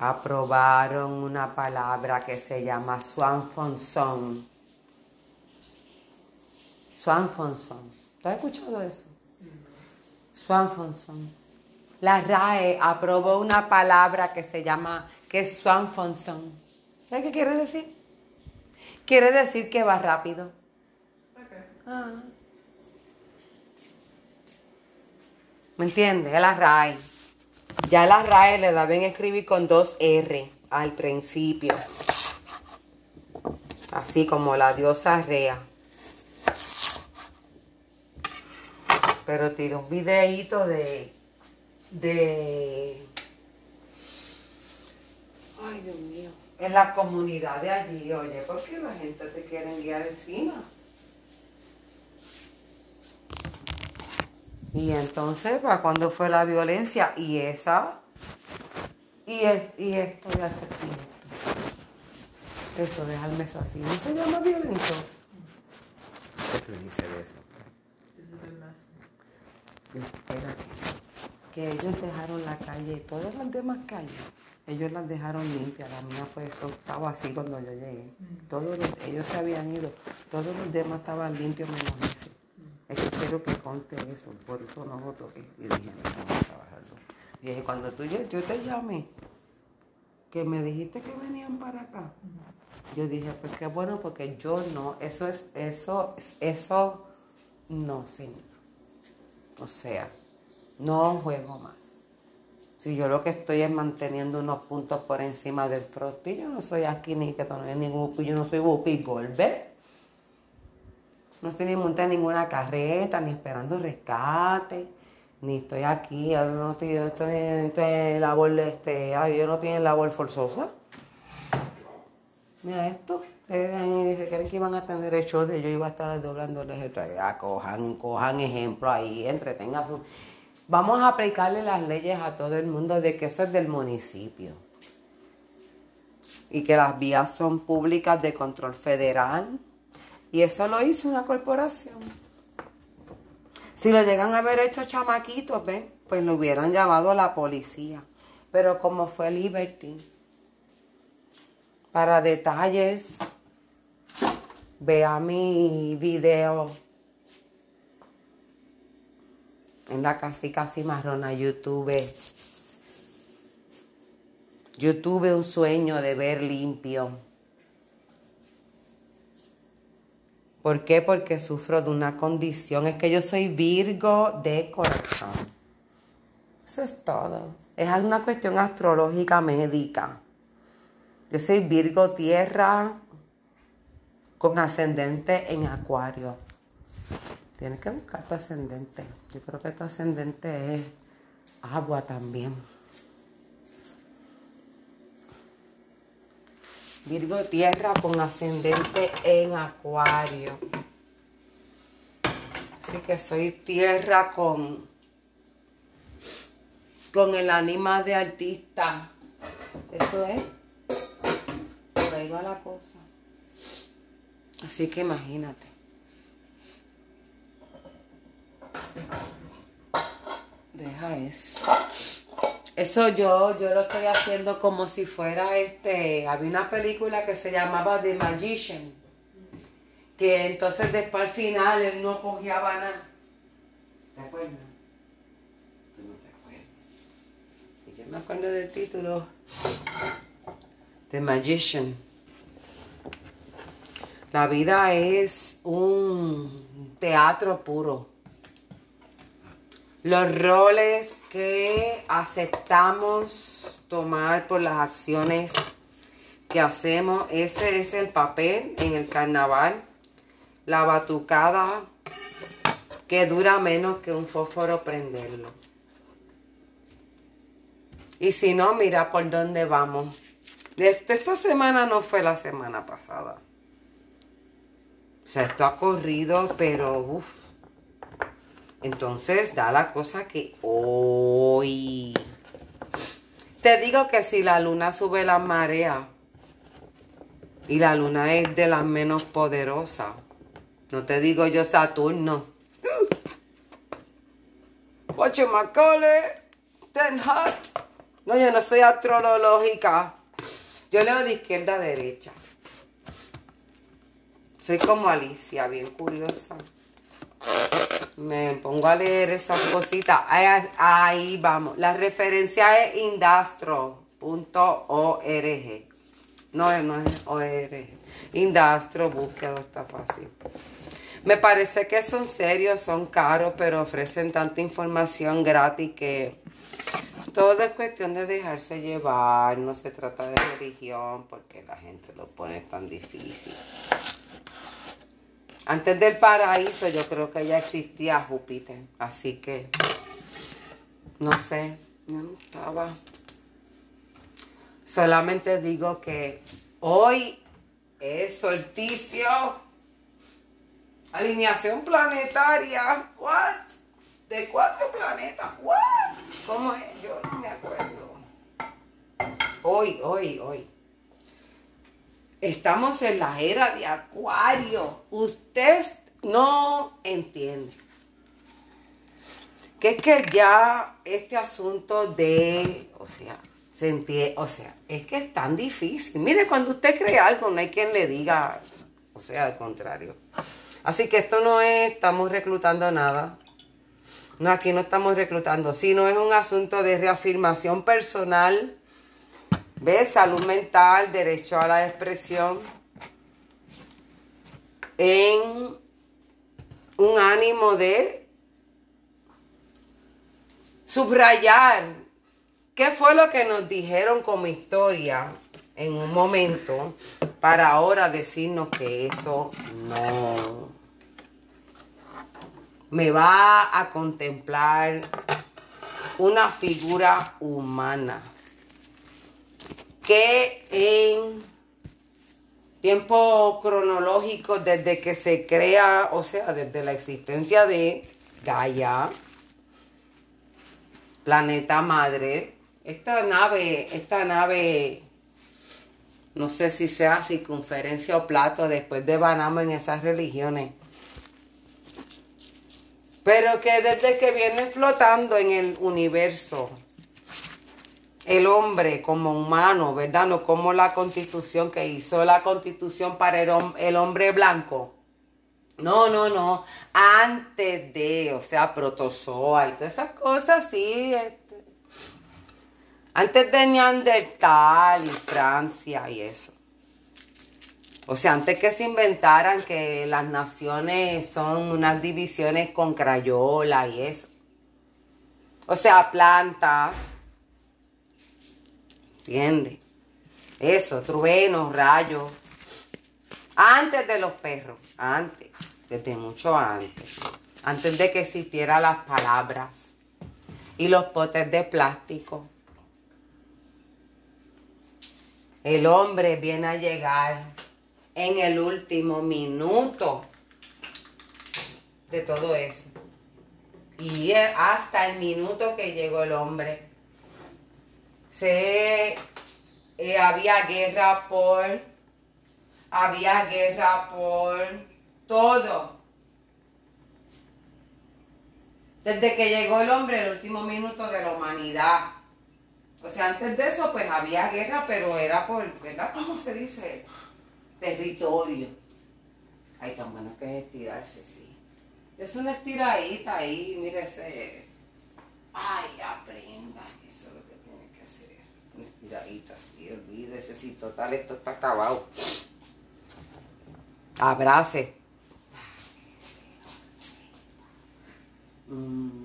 aprobaron una palabra que se llama Swanfonson. Swanfonson. ¿Tú has escuchado eso? Swanfonson. La RAE aprobó una palabra que se llama, que es Swanfonson. ¿Sabes qué quiere decir? Quiere decir que va rápido. Ah. ¿Me entiendes? Es la RAE. Ya la RAE le bien escribir con dos R al principio. Así como la diosa Rea. Pero tiró un videíto de. de. Ay, Dios mío. En la comunidad de allí, oye, ¿por qué la gente te quiere guiar encima? Y entonces, ¿para cuándo fue la violencia? Y esa. Y, y esto de hacer Eso, dejarme eso así. ¿No se llama violento? ¿Qué tú dices de eso? Espérate. Que ellos dejaron la calle, todas las demás calles, ellos las dejaron limpias. La mía fue eso, estaba así cuando yo llegué. Todos ellos se habían ido, todos los demás estaban limpios menos ese. Es que conte eso, por eso nosotros. Y dije, no, vamos a trabajarlo. Y dije, cuando tú yo, yo te llamé, que me dijiste que venían para acá. Yo dije, pues qué bueno, porque yo no, eso es, eso, eso, no, señor. O sea, no juego más. Si yo lo que estoy es manteniendo unos puntos por encima del frosty, yo no soy aquí ni que no ningún, yo no soy Bupi Golbe. No estoy ni montando ninguna carreta, ni esperando rescate, ni estoy aquí, yo no estoy, estoy, estoy en labor, este, ay, yo no estoy en labor forzosa. Mira esto, se creen que iban a tener el show de yo iba a estar doblándoles esto, ya cojan, cojan ejemplo ahí, entretengan su... Vamos a aplicarle las leyes a todo el mundo de que eso es del municipio. Y que las vías son públicas de control federal y eso lo hizo una corporación. Si lo llegan a haber hecho chamaquitos, ¿ven? Pues lo hubieran llamado a la policía. Pero como fue Liberty, para detalles, vea mi video en la casi casi marrona YouTube. Yo tuve un sueño de ver limpio ¿Por qué? Porque sufro de una condición. Es que yo soy Virgo de corazón. Eso es todo. Es una cuestión astrológica médica. Yo soy Virgo tierra con ascendente en acuario. Tienes que buscar tu ascendente. Yo creo que tu ascendente es agua también. Virgo tierra con ascendente en acuario. Así que soy tierra con, con el ánima de artista. Eso es. Por ahí va la cosa. Así que imagínate. Deja eso. Eso yo, yo lo estoy haciendo como si fuera este. Había una película que se llamaba The Magician. Que entonces después al final él no cogía nada. ¿Te acuerdas? Tú no te acuerdas. Y yo me acuerdo del título. The Magician. La vida es un teatro puro. Los roles que aceptamos tomar por las acciones que hacemos. Ese es el papel en el carnaval. La batucada que dura menos que un fósforo prenderlo. Y si no, mira por dónde vamos. Esta semana no fue la semana pasada. O sea, esto ha corrido, pero uff. Entonces da la cosa que hoy... Te digo que si la luna sube la marea y la luna es de las menos poderosas, no te digo yo Saturno. Macaulay, Ten Hot. No, yo no soy astrológica. Yo leo de izquierda a derecha. Soy como Alicia, bien curiosa. Me pongo a leer esas cositas. Ahí, vamos. La referencia es indastro.org. No, no es ORG. Indastro, búsqueda, está fácil. Me parece que son serios, son caros, pero ofrecen tanta información gratis que todo es cuestión de dejarse llevar. No se trata de religión porque la gente lo pone tan difícil. Antes del paraíso yo creo que ya existía Júpiter, así que no sé, no estaba. Solamente digo que hoy es solsticio, alineación planetaria, what? De cuatro planetas, what? ¿Cómo es? Yo no me acuerdo. Hoy, hoy, hoy. Estamos en la era de Acuario. Usted no entiende. Que es que ya este asunto de, o sea, se entiende, o sea, es que es tan difícil. Mire, cuando usted cree algo, no hay quien le diga, o sea, al contrario. Así que esto no es, estamos reclutando nada. No, aquí no estamos reclutando, sino es un asunto de reafirmación personal ¿Ves? Salud mental, derecho a la expresión. En un ánimo de subrayar qué fue lo que nos dijeron como historia en un momento para ahora decirnos que eso no me va a contemplar una figura humana que en tiempo cronológico desde que se crea, o sea, desde la existencia de Gaia, planeta madre, esta nave, esta nave, no sé si sea circunferencia o plato después de Banamo en esas religiones, pero que desde que viene flotando en el universo, el hombre como humano, ¿verdad? No como la constitución que hizo la constitución para el, hombre blanco. No, no, no. Antes de, o sea, protozoa y todas esas cosas, sí. Este. Antes de Neandertal y Francia y eso. O sea, antes que se inventaran que las naciones son unas divisiones con crayola y eso. O sea, plantas, ¿Entiendes? Eso, truenos, rayos. Antes de los perros, antes, desde mucho antes. Antes de que existieran las palabras y los potes de plástico. El hombre viene a llegar en el último minuto de todo eso. Y hasta el minuto que llegó el hombre se eh, había guerra por había guerra por todo. Desde que llegó el hombre, el último minuto de la humanidad. O sea, antes de eso, pues había guerra, pero era por, ¿verdad? ¿Cómo se dice? Territorio. Ay, tan bueno que es estirarse, sí. Es una estiradita ahí, mire ese. Ay, aprenda tiradita, sí, olvídese, si total esto está acabado. Abrace. Mm,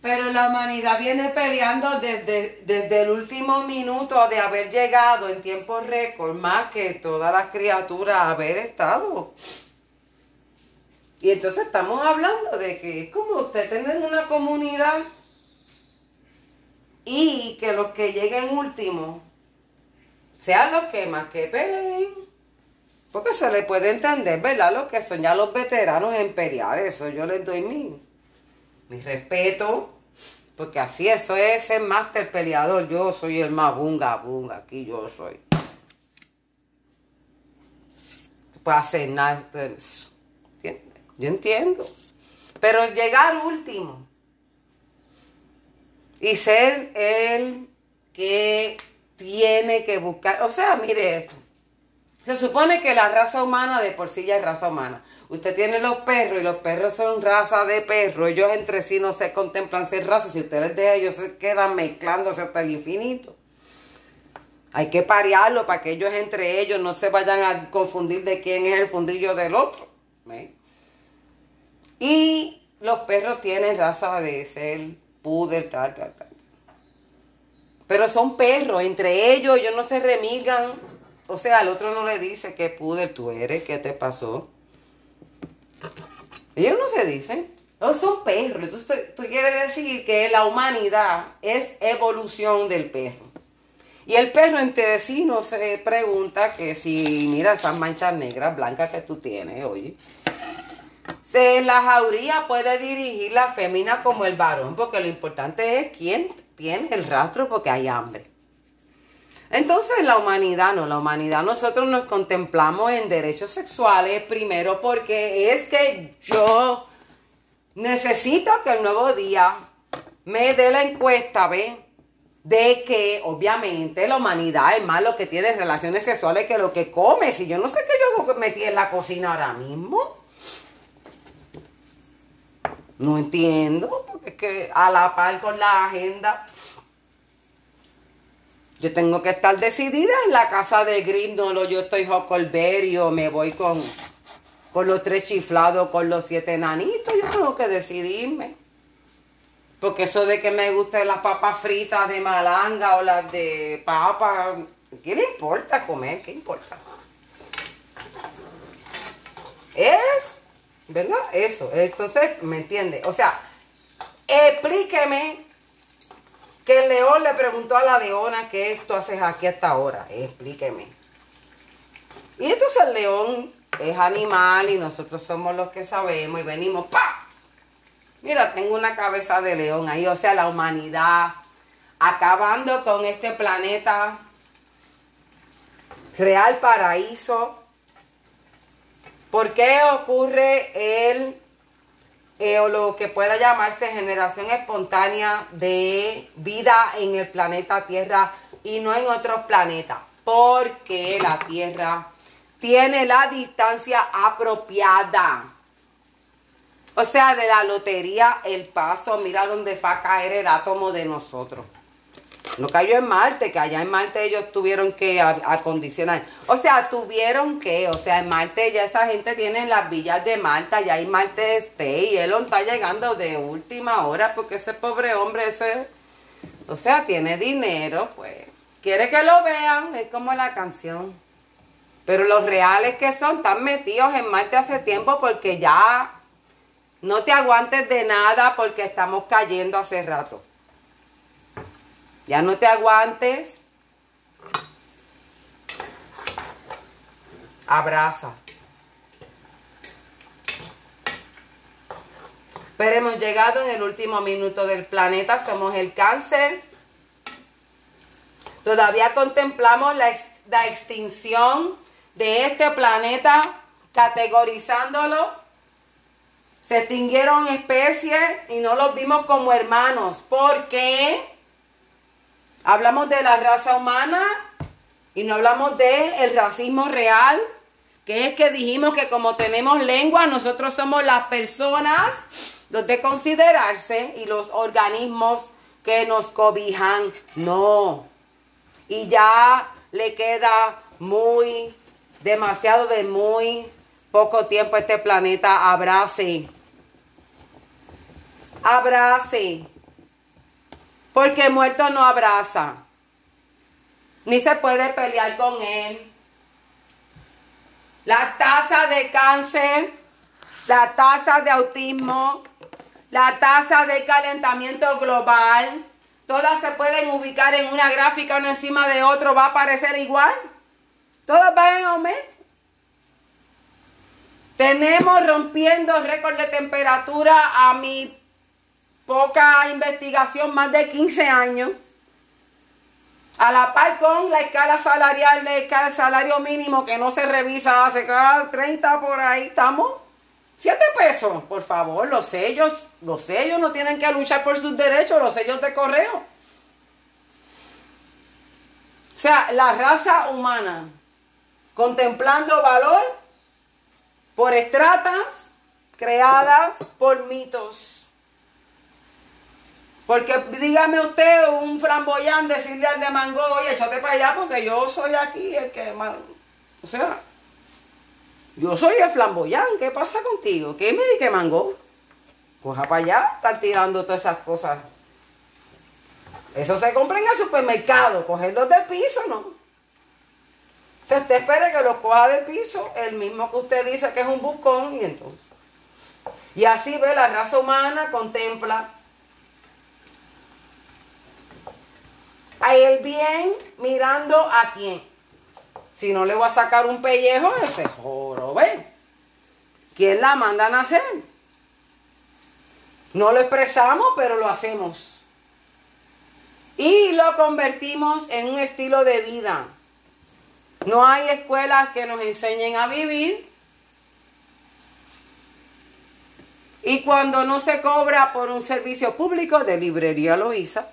Pero la humanidad viene peleando desde, desde el último minuto de haber llegado en tiempo récord, más que todas las criaturas haber estado. Y entonces estamos hablando de que es como usted tener una comunidad y que los que lleguen último sean los que más que peleen. Porque se le puede entender, ¿verdad? Los que son ya los veteranos imperiales. Eso yo les doy mi, mi respeto. Porque así eso es el máster peleador. Yo soy el más bunga, bunga. Aquí yo soy. Puede hacer nada. Yo entiendo. Pero llegar último y ser el que tiene que buscar. O sea, mire esto. Se supone que la raza humana de por sí ya es raza humana. Usted tiene los perros y los perros son raza de perro. Ellos entre sí no se contemplan ser raza. Si usted les deja, ellos se quedan mezclándose hasta el infinito. Hay que parearlo para que ellos entre ellos no se vayan a confundir de quién es el fundillo del otro. Y los perros tienen raza de ser puder, tal, tal, tal. Pero son perros, entre ellos ellos no se remigan. O sea, al otro no le dice qué puder tú eres, qué te pasó. Ellos no se dicen. Son perros. Entonces tú quieres decir que la humanidad es evolución del perro. Y el perro entre sí no se pregunta que si, mira esas manchas negras, blancas que tú tienes, oye. Se la jauría puede dirigir la fémina como el varón, porque lo importante es quién tiene el rastro porque hay hambre. Entonces la humanidad no, la humanidad nosotros nos contemplamos en derechos sexuales primero porque es que yo necesito que el nuevo día me dé la encuesta, ¿ve? de que obviamente la humanidad es más lo que tiene relaciones sexuales que lo que come. Si yo no sé qué yo metí en la cocina ahora mismo. No entiendo, porque es que a la par con la agenda, yo tengo que estar decidida en la casa de Grindolo, yo estoy Jocolberry o me voy con, con los tres chiflados, con los siete nanitos, yo tengo que decidirme. Porque eso de que me gusten las papas fritas de malanga o las de papa, ¿qué le importa comer? ¿Qué importa? Es, ¿verdad? Eso. Entonces, ¿me entiende? O sea, explíqueme que el león le preguntó a la leona qué esto haces aquí hasta ahora. Explíqueme. Y entonces el león es animal y nosotros somos los que sabemos y venimos, ¡pa! Mira, tengo una cabeza de león ahí, o sea, la humanidad acabando con este planeta real paraíso. ¿Por qué ocurre el eh, o lo que pueda llamarse generación espontánea de vida en el planeta Tierra y no en otros planetas? Porque la Tierra tiene la distancia apropiada o sea, de la lotería, el paso, mira dónde va a caer el átomo de nosotros. No cayó en Marte, que allá en Marte ellos tuvieron que acondicionar. O sea, tuvieron que, o sea, en Marte ya esa gente tiene las villas de Malta, ya hay Marte este, y él está llegando de última hora porque ese pobre hombre, ese, o sea, tiene dinero, pues, quiere que lo vean, es como la canción. Pero los reales que son, están metidos en Marte hace tiempo porque ya no te aguantes de nada porque estamos cayendo hace rato. Ya no te aguantes. Abraza. Pero hemos llegado en el último minuto del planeta, somos el cáncer. Todavía contemplamos la, la extinción de este planeta, categorizándolo se extinguieron especies y no los vimos como hermanos. porque Hablamos de la raza humana y no hablamos de el racismo real, que es que dijimos que como tenemos lengua, nosotros somos las personas, los de considerarse y los organismos que nos cobijan. No. Y ya le queda muy, demasiado de muy poco tiempo este planeta abrace. Abrace. Porque muerto no abraza. Ni se puede pelear con él. La tasa de cáncer, la tasa de autismo, la tasa de calentamiento global, todas se pueden ubicar en una gráfica uno encima de otro, va a parecer igual. Todas van en aumento. Tenemos rompiendo récord de temperatura a mi poca investigación, más de 15 años. A la par con la escala salarial, la escala salario mínimo que no se revisa hace cada 30 por ahí, estamos Siete pesos, por favor, los sellos, los sellos no tienen que luchar por sus derechos, los sellos de correo. O sea, la raza humana, contemplando valor por estratas creadas por mitos. Porque dígame usted, un framboyán decirle al de mango, oye, échate para allá porque yo soy aquí el que... O sea, yo soy el flamboyán, ¿qué pasa contigo? ¿Qué mire que mango? Coja para allá, estar tirando todas esas cosas. Eso se compra en el supermercado, cogerlos del piso, ¿no? O sea, usted espere que los coja del piso, el mismo que usted dice que es un buscón, y entonces. Y así ve la raza humana, contempla a el bien mirando a quién. Si no le voy a sacar un pellejo ese ¿ven? ¿Quién la manda a nacer? No lo expresamos, pero lo hacemos. Y lo convertimos en un estilo de vida. No hay escuelas que nos enseñen a vivir. Y cuando no se cobra por un servicio público de librería Loíza,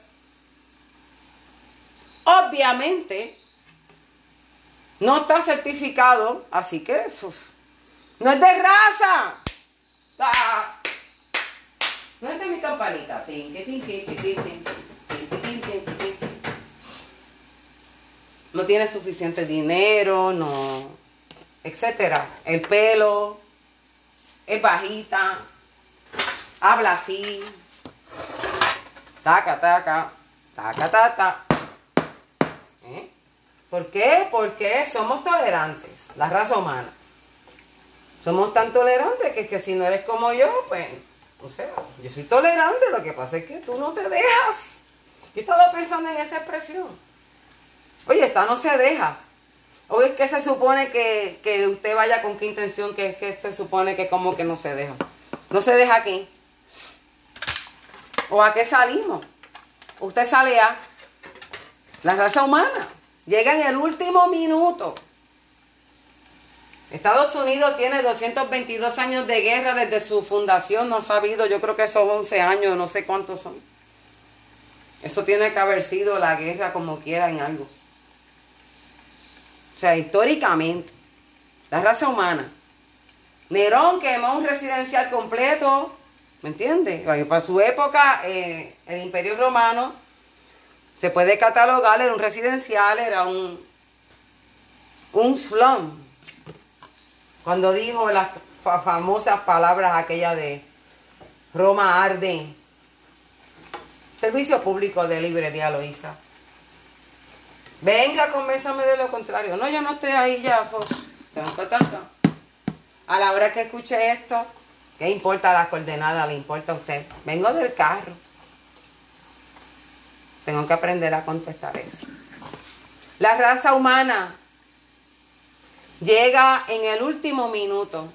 obviamente no está certificado, así que no es de raza. Ah. No es de mi campanita. No tiene suficiente dinero, no, etcétera. El pelo es bajita, habla así, taca, taca, taca, taca. ¿Por qué? Porque somos tolerantes, la raza humana. Somos tan tolerantes que, que si no eres como yo, pues, o sea, yo soy tolerante, lo que pasa es que tú no te dejas. Yo he estado pensando en esa expresión. Oye, esta no se deja. O es que se supone que, que usted vaya con qué intención, que es que se supone que como que no se deja. No se deja aquí. ¿O a qué salimos? Usted sale a la raza humana. Llega en el último minuto. Estados Unidos tiene 222 años de guerra desde su fundación, no ha sabido, yo creo que son 11 años, no sé cuántos son. Eso tiene que haber sido la guerra como quiera en algo. O sea, históricamente, la raza humana. Nerón quemó un residencial completo, ¿me entiendes? Para su época, eh, el Imperio Romano se puede catalogar, era un residencial, era un, un slum. Cuando dijo las famosas palabras aquella de Roma arde. Servicio público de librería Loíza. Venga, convénzame de lo contrario. No, yo no estoy ahí ya. A la hora que escuche esto, ¿qué importa la coordenada? ¿Le importa a usted? Vengo del carro. Tengo que aprender a contestar eso. La raza humana llega en el último minuto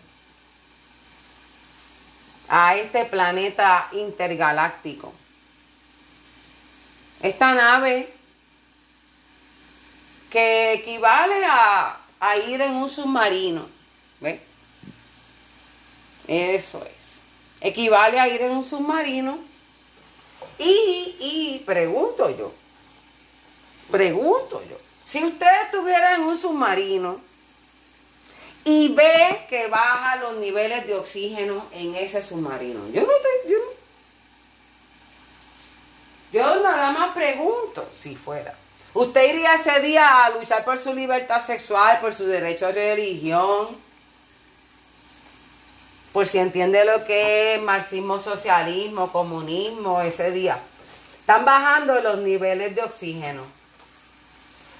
a este planeta intergaláctico. Esta nave que equivale a, ir en un submarino. ¿Ve? Eso es. Equivale a ir en un submarino y, y pregunto yo, pregunto yo, si usted estuviera en un submarino y ve que baja los niveles de oxígeno en ese submarino, yo no te, yo, yo nada más pregunto si fuera. ¿Usted iría ese día a luchar por su libertad sexual, por su derecho a religión? Por si entiende lo que es marxismo, socialismo, comunismo, ese día. Están bajando los niveles de oxígeno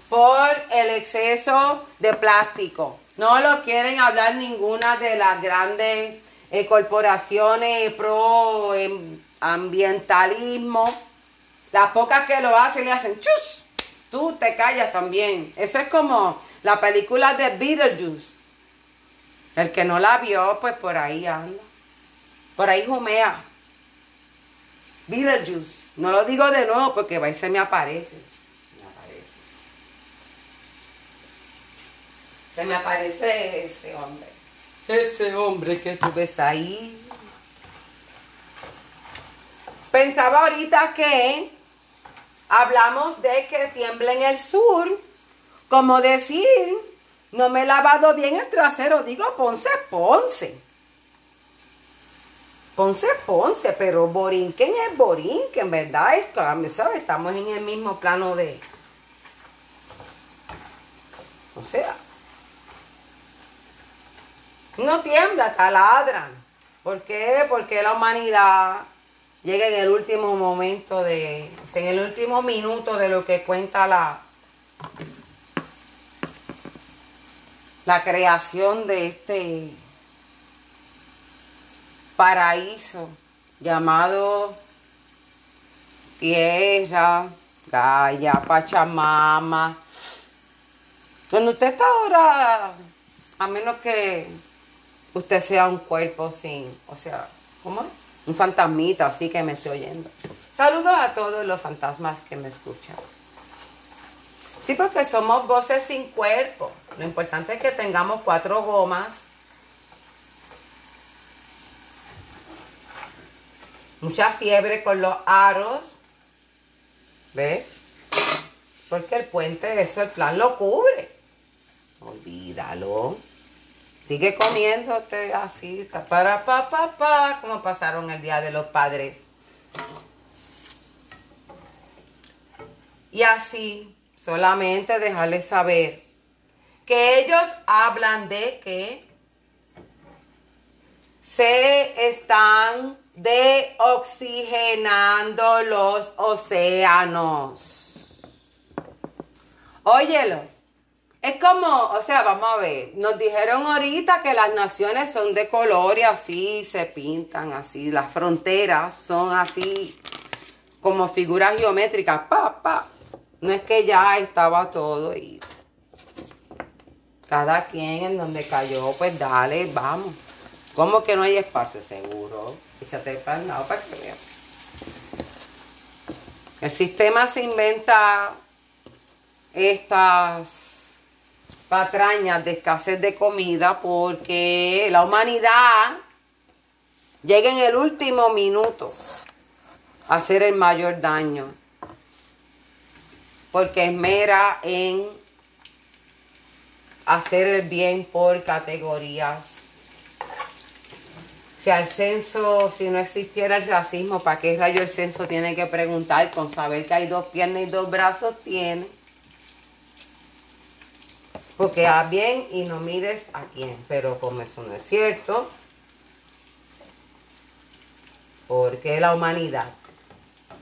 por el exceso de plástico. No lo quieren hablar ninguna de las grandes eh, corporaciones pro em, ambientalismo. Las pocas que lo hacen le hacen chus. Tú te callas también. Eso es como la película de Beetlejuice. El que no la vio, pues por ahí anda. Por ahí jumea. Beetlejuice. No lo digo de nuevo porque va y se me aparece. Me aparece. Se me aparece ese hombre. ese hombre que tú ves ahí. Pensaba ahorita que hablamos de que tiembla en el sur, como decir, no me he lavado bien el trasero, digo Ponce, Ponce. Ponce, Ponce, pero Borinquen es Borinquen, ¿verdad? Es, ¿sabes? Estamos en el mismo plano de... O sea, no tiembla, taladran. ¿Por qué? Porque la humanidad llega en el último momento de, en el último minuto de lo que cuenta la, la creación de este paraíso llamado tierra, Gaia, Pachamama. Donde usted está ahora, a menos que usted sea un cuerpo sin, o sea, ¿cómo? Un fantasmita así que me estoy oyendo. Saludos a todos los fantasmas que me escuchan. Sí, porque somos voces sin cuerpo. Lo importante es que tengamos cuatro gomas. Mucha fiebre con los aros. ¿Ves? Porque el puente, eso el plan lo cubre. Olvídalo. Sigue comiéndote así, para pa, pa, pa, como pasaron el Día de los Padres. Y así, solamente dejarles saber que ellos hablan de que se están deoxigenando los océanos. Óyelo. Es como, o sea, vamos a ver, nos dijeron ahorita que las naciones son de color y así se pintan, así, las fronteras son así, como figuras geométricas, pa. No es que ya estaba todo y cada quien en donde cayó, pues dale, vamos. ¿Cómo que no hay espacio seguro? Échate para el lado para que vean. El sistema se inventa estas patrañas de escasez de comida porque la humanidad llega en el último minuto a hacer el mayor daño porque esmera en hacer el bien por categorías. Si al censo, si no existiera el racismo, ¿para qué rayo el censo tiene que preguntar con saber que hay dos piernas y dos brazos? Tiene. Porque haz bien y no mires a quién. Pero como eso no es cierto, porque la humanidad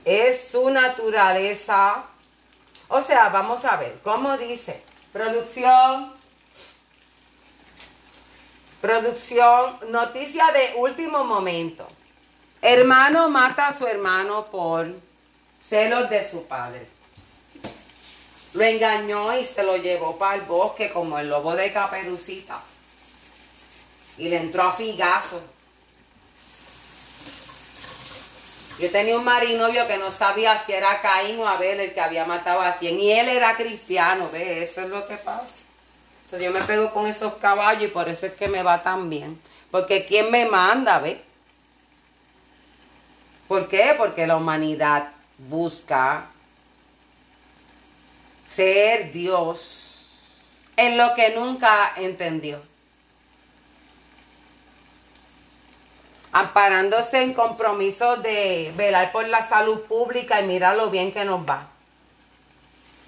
es su naturaleza. O sea, vamos a ver, ¿cómo dice? Producción, producción, noticia de último momento. Hermano mata a su hermano por celos de su padre. Lo engañó y se lo llevó para el bosque como el lobo de caperucita. Y le entró a figazo. Yo tenía un marinovio que no sabía si era Caín o Abel el que había matado a quien. Y él era cristiano, ¿ve? Eso es lo que pasa. Entonces yo me pego con esos caballos y por eso es que me va tan bien. Porque ¿quién me manda, ve? ¿Por qué? Porque la humanidad busca ser Dios en lo que nunca entendió. Amparándose en compromiso de velar por la salud pública y mirar lo bien que nos va.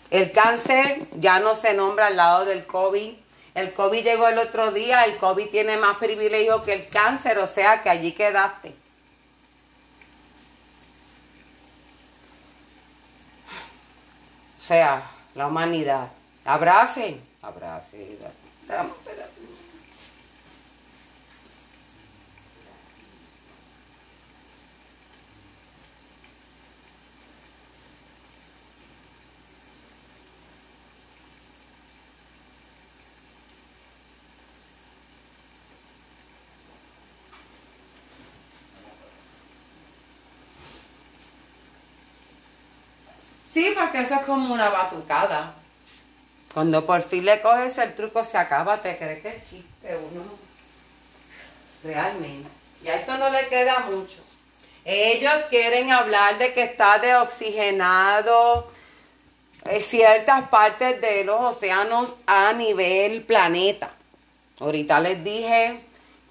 El cáncer ya no se nombra al lado del COVID. El COVID llegó el otro día, el COVID tiene más privilegio que el cáncer, o sea que allí quedaste. O sea, la humanidad. Abracen, abracen. Sí, eso es como una batucada. Cuando por fin le coges el truco se acaba, te crees que es chiste uno. realmente. Y a esto no le queda mucho. Ellos quieren hablar de que está deoxigenado eh, ciertas partes de los océanos a nivel planeta. Ahorita les dije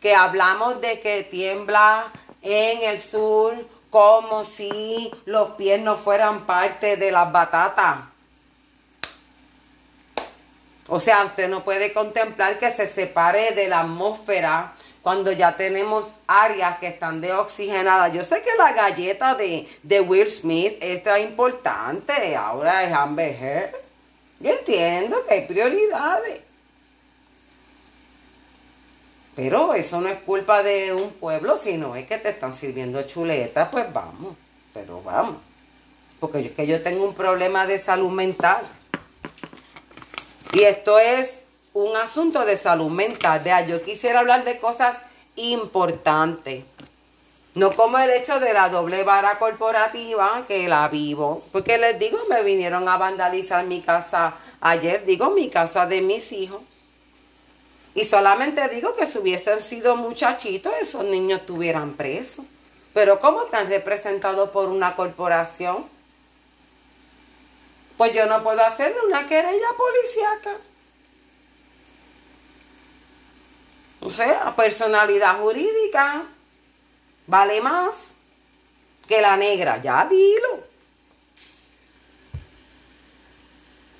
que hablamos de que tiembla en el sur como si los pies no fueran parte de las batatas. O sea, usted no puede contemplar que se separe de la atmósfera cuando ya tenemos áreas que están deoxigenadas. Yo sé que la galleta de, Will Smith es importante, ahora es Amber Yo entiendo que hay prioridades. Pero eso no es culpa de un pueblo, sino es que te están sirviendo chuletas, pues vamos, pero vamos. Porque yo, es que yo tengo un problema de salud mental. Y esto es un asunto de salud mental. Vea, yo quisiera hablar de cosas importantes. No como el hecho de la doble vara corporativa que la vivo. Porque les digo, me vinieron a vandalizar mi casa ayer, digo, mi casa de mis hijos. Y solamente digo que si hubiesen sido muchachitos, esos niños estuvieran presos. Pero ¿cómo están representados por una corporación? Pues yo no puedo hacerle una querella policíaca. O sea, personalidad jurídica vale más que la negra. Ya dilo.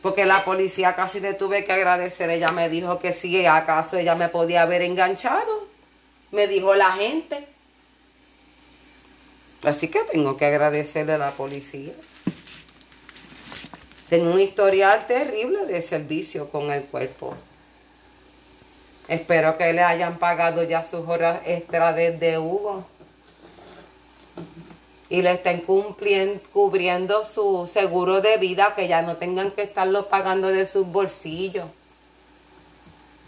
Porque la policía casi le tuve que agradecer. Ella me dijo que si acaso ella me podía haber enganchado. Me dijo la gente. Así que tengo que agradecerle a la policía. Tengo un historial terrible de servicio con el cuerpo. Espero que le hayan pagado ya sus horas extra desde Hugo. Y le estén cubriendo su seguro de vida, que ya no tengan que estarlo pagando de sus bolsillos.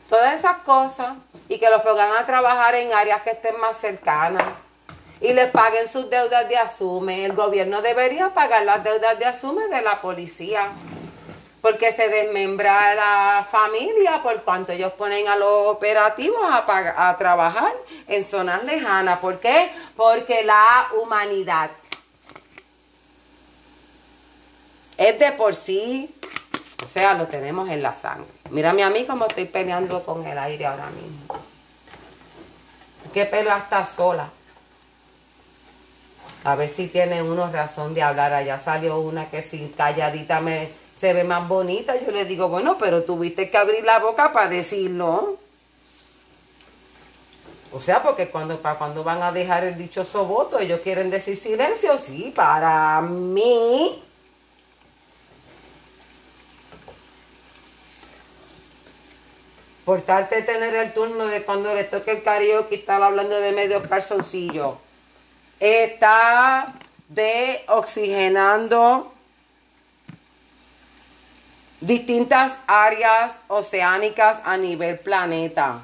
Todas esas cosas. Y que los pongan a trabajar en áreas que estén más cercanas. Y les paguen sus deudas de asume. El gobierno debería pagar las deudas de asume de la policía porque se desmembra la familia por cuanto ellos ponen a los operativos a, trabajar en zonas lejanas. ¿Por qué? Porque la humanidad es de por sí, o sea, lo tenemos en la sangre. Mírame a mí como estoy peleando con el aire ahora mismo. ¿Qué pelo hasta sola? A ver si tiene uno razón de hablar. Allá salió una que sin calladita me se ve más bonita. Yo le digo, bueno, pero tuviste que abrir la boca para decirlo. O sea, porque cuando, para cuando van a dejar el dichoso voto, ellos quieren decir silencio. Sí, para mí. Por tal tener el turno de cuando le toque el karaoke estar hablando de medio calzoncillo. Está de oxigenando distintas áreas oceánicas a nivel planeta.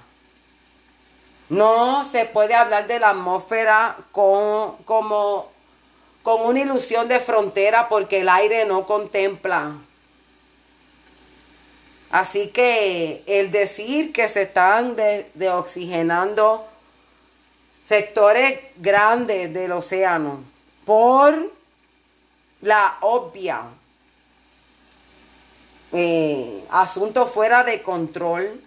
No se puede hablar de la atmósfera con, como, con una ilusión de frontera porque el aire no contempla. Así que el decir que se están deoxigenando sectores grandes del océano por la obvia eh, asunto fuera de control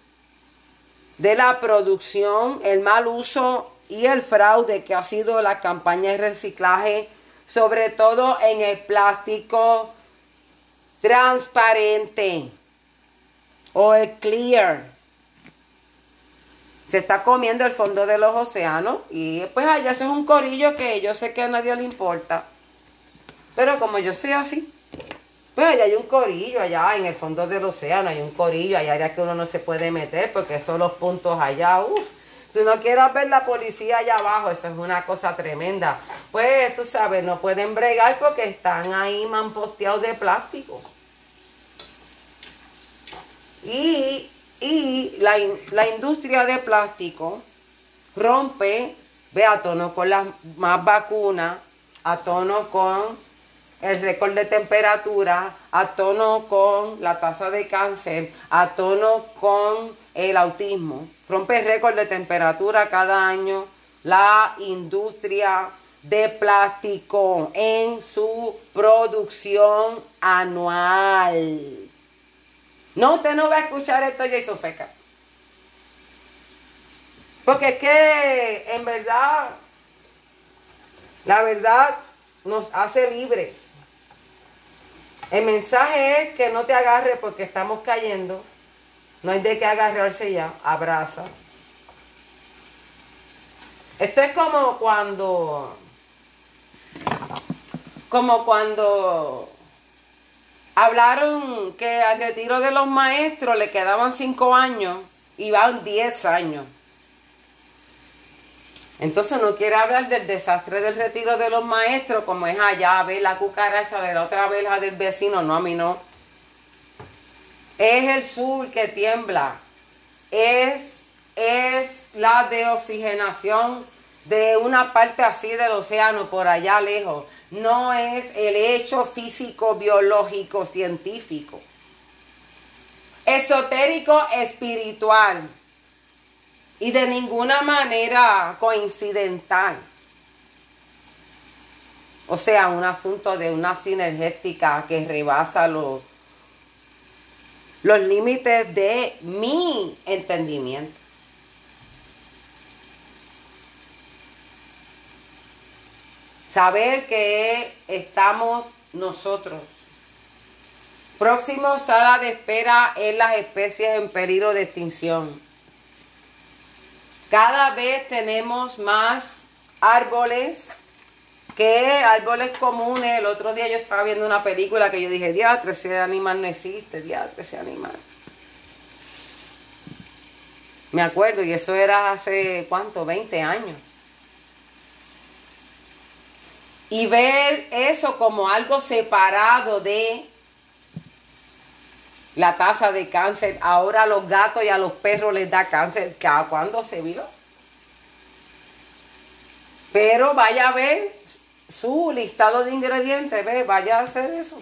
de la producción, el mal uso y el fraude que ha sido la campaña de reciclaje, sobre todo en el plástico transparente o el clear. Se está comiendo el fondo de los océanos y pues allá es un corillo que yo sé que a nadie le importa. Pero como yo soy así, pues allá hay un corillo, allá en el fondo del océano hay un corillo, hay áreas que uno no se puede meter porque son los puntos allá, uff. Tú no quieras ver la policía allá abajo, eso es una cosa tremenda. Pues tú sabes, no pueden bregar porque están ahí mamposteados de plástico. Y, la, la industria de plástico rompe, ve a tono con las más vacunas, a tono con el récord de temperatura, a tono con la tasa de cáncer, a tono con el autismo. Rompe récord de temperatura cada año la industria de plástico en su producción anual. No, usted no va a escuchar esto, Jason Feca. Porque es que en verdad, la verdad nos hace libres. El mensaje es que no te agarre porque estamos cayendo. No hay de qué agarrarse ya. Abraza. Esto es como cuando, como cuando hablaron que al retiro de los maestros le quedaban cinco años y van diez años. Entonces no quiere hablar del desastre del retiro de los maestros, como es allá, ver la cucaracha de la otra vela del vecino, no a mí no. Es el sur que tiembla, es, es la deoxigenación de una parte así del océano por allá lejos. No es el hecho físico, biológico, científico. Esotérico, espiritual y de ninguna manera coincidental. O sea, un asunto de una sinergética que rebasa los, los límites de mi entendimiento. Saber que estamos nosotros. Próximo sala de espera en las especies en peligro de extinción. Cada vez tenemos más árboles que árboles comunes. El otro día yo estaba viendo una película que yo dije, diatre, ese animal no existe, diatre, ese animal. Me acuerdo, y eso era hace, ¿cuánto? 20 años. Y ver eso como algo separado de la tasa de cáncer. Ahora a los gatos y a los perros les da cáncer. ¿Cuándo se vio? Pero vaya a ver su listado de ingredientes, ve, vaya a hacer eso.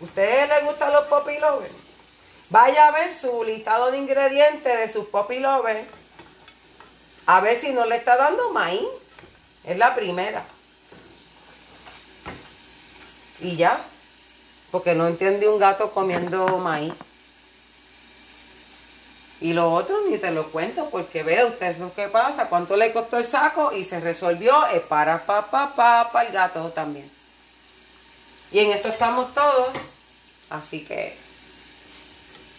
¿Ustedes les gustan los poppy lovers? Vaya a ver su listado de ingredientes de sus poppy lovers. A ver si no le está dando maíz. Es la primera. Y ya. Porque no entendí un gato comiendo maíz. Y lo otro ni te lo cuento porque vea usted lo que pasa, cuánto le costó el saco y se resolvió, es para papá, papá, el gato también. Y en eso estamos todos, así que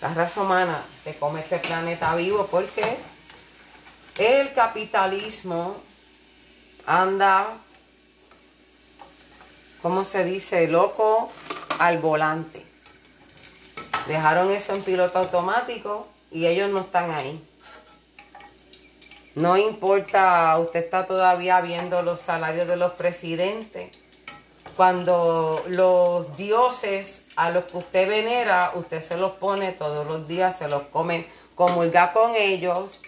la raza humana se come este planeta vivo porque el capitalismo anda, ¿cómo se dice? Loco al volante. Dejaron eso en piloto automático y ellos no están ahí. No importa, usted está todavía viendo los salarios de los presidentes. Cuando los dioses a los que usted venera, usted se los pone todos los días, se los come, comulga con ellos.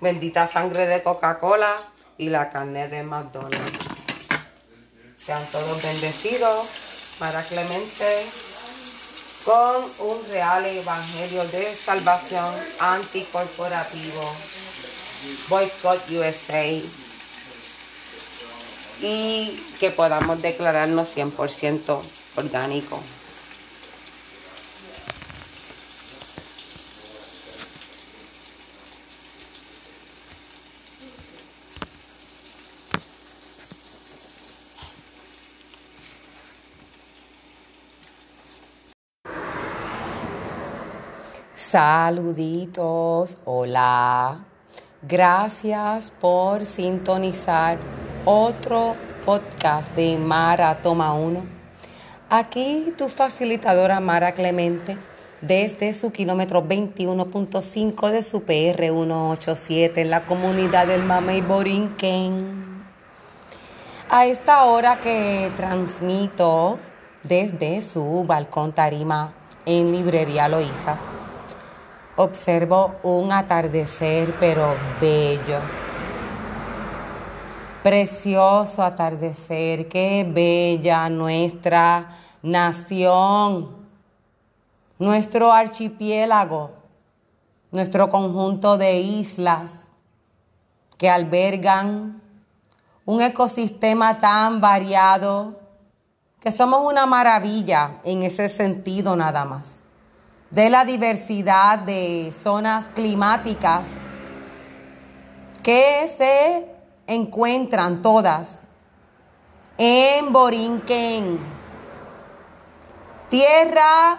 Bendita sangre de Coca-Cola y la carne de McDonald's. Sean todos bendecidos. Para Clemente con un real evangelio de salvación anticorporativo, Boycott USA, y que podamos declararnos 100% orgánico. Saluditos, hola. Gracias por sintonizar otro podcast de Mara Toma 1. Aquí tu facilitadora Mara Clemente desde su kilómetro 21.5 de su PR 187 en la comunidad del Mamey Borinquen. A esta hora que transmito desde su balcón tarima en Librería Loíza observo un atardecer pero bello. Precioso atardecer, qué bella nuestra nación, nuestro archipiélago, nuestro conjunto de islas que albergan un ecosistema tan variado que somos una maravilla en ese sentido nada más, de la diversidad de zonas climáticas que se encuentran todas en Borinquen, tierra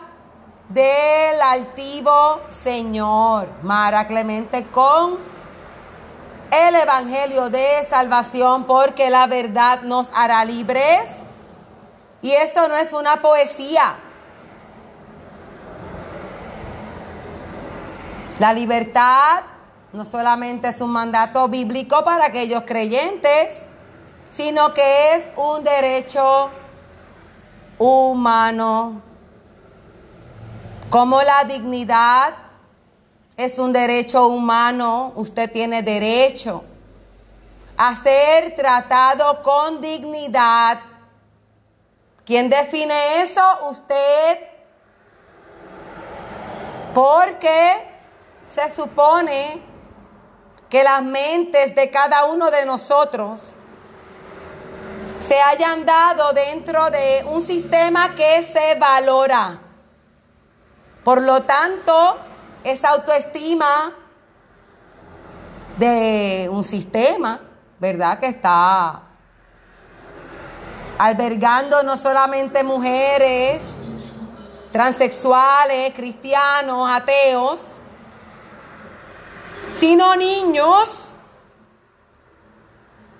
del altivo Señor, Mara Clemente, con el Evangelio de salvación, porque la verdad nos hará libres. Y eso no es una poesía. La libertad no solamente es un mandato bíblico para aquellos creyentes, sino que es un derecho humano. Como la dignidad es un derecho humano, usted tiene derecho a ser tratado con dignidad. ¿Quién define eso? Usted. Porque se supone que las mentes de cada uno de nosotros se hayan dado dentro de un sistema que se valora. Por lo tanto, esa autoestima de un sistema, ¿verdad? Que está albergando no solamente mujeres, transexuales, cristianos, ateos, sino niños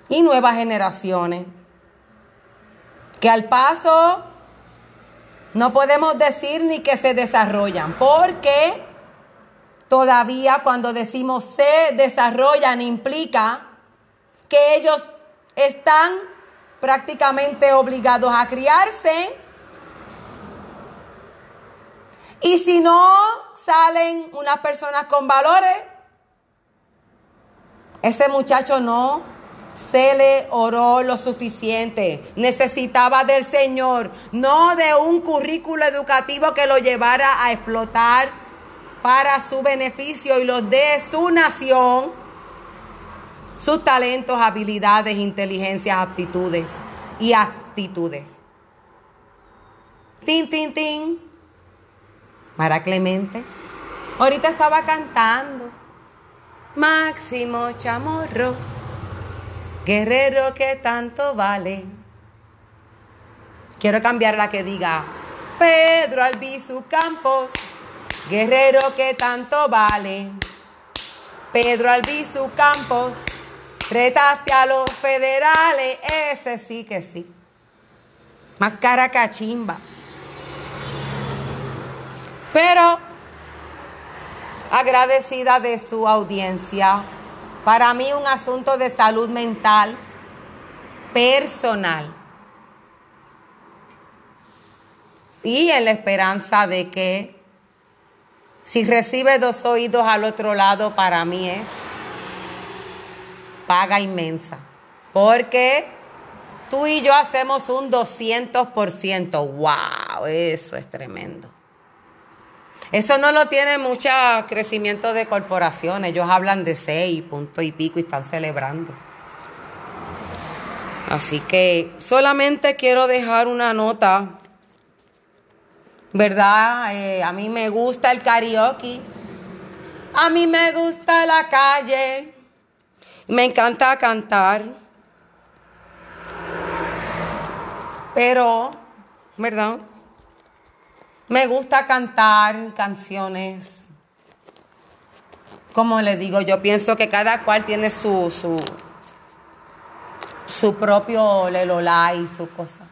y nuevas generaciones. Que al paso no podemos decir ni que se desarrollan, porque todavía cuando decimos se desarrollan implica que ellos están prácticamente obligados a criarse. Y si no salen unas personas con valores, ese muchacho no se le oró lo suficiente. Necesitaba del Señor, no de un currículo educativo que lo llevara a explotar para su beneficio y los de su nación, sus talentos, habilidades, inteligencias, aptitudes y actitudes. Tin, tin, tin. Mara Clemente. Ahorita estaba cantando. Máximo Chamorro, guerrero que tanto vale. Quiero cambiar la que diga Pedro Albizu Campos, guerrero que tanto vale. Pedro Albizu Campos, retaste a los federales, ese sí que sí. Más cara cachimba. Pero agradecida de su audiencia. Para mí un asunto de salud mental personal. Y en la esperanza de que si recibe dos oídos al otro lado, para mí es paga inmensa. Porque tú y yo hacemos un 200%. ¡Wow! Eso es tremendo. Eso no lo tiene mucho crecimiento de corporaciones. Ellos hablan de seis punto y pico y están celebrando. Así que solamente quiero dejar una nota. ¿Verdad? Eh, a mí me gusta el karaoke. A mí me gusta la calle. Me encanta cantar. Pero, ¿verdad? Me gusta cantar canciones. Como le digo, yo pienso que cada cual tiene su, su, su propio lelola y sus cosas.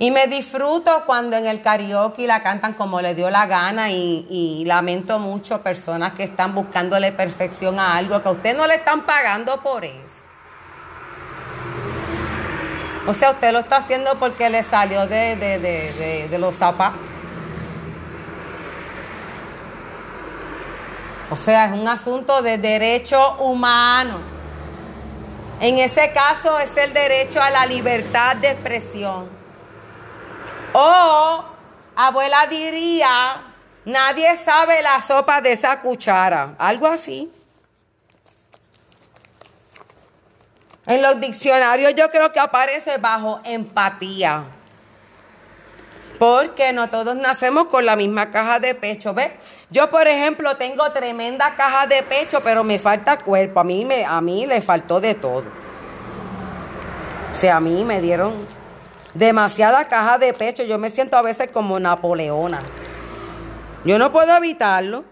Y me disfruto cuando en el karaoke la cantan como le dio la gana y, y, lamento mucho personas que están buscándole perfección a algo que a usted no le están pagando por eso. O sea, usted lo está haciendo porque le salió de, de, de, los zapatos. O sea, es un asunto de derecho humano. En ese caso es el derecho a la libertad de expresión. O abuela diría, nadie sabe la sopa de esa cuchara. Algo así. En los diccionarios yo creo que aparece bajo empatía. Porque no todos nacemos con la misma caja de pecho, ¿ves? Yo, por ejemplo, tengo tremenda caja de pecho, pero me falta cuerpo. A mí, me, a mí le faltó de todo. O sea, a mí me dieron demasiada caja de pecho. Yo me siento a veces como Napoleona. Yo no puedo evitarlo.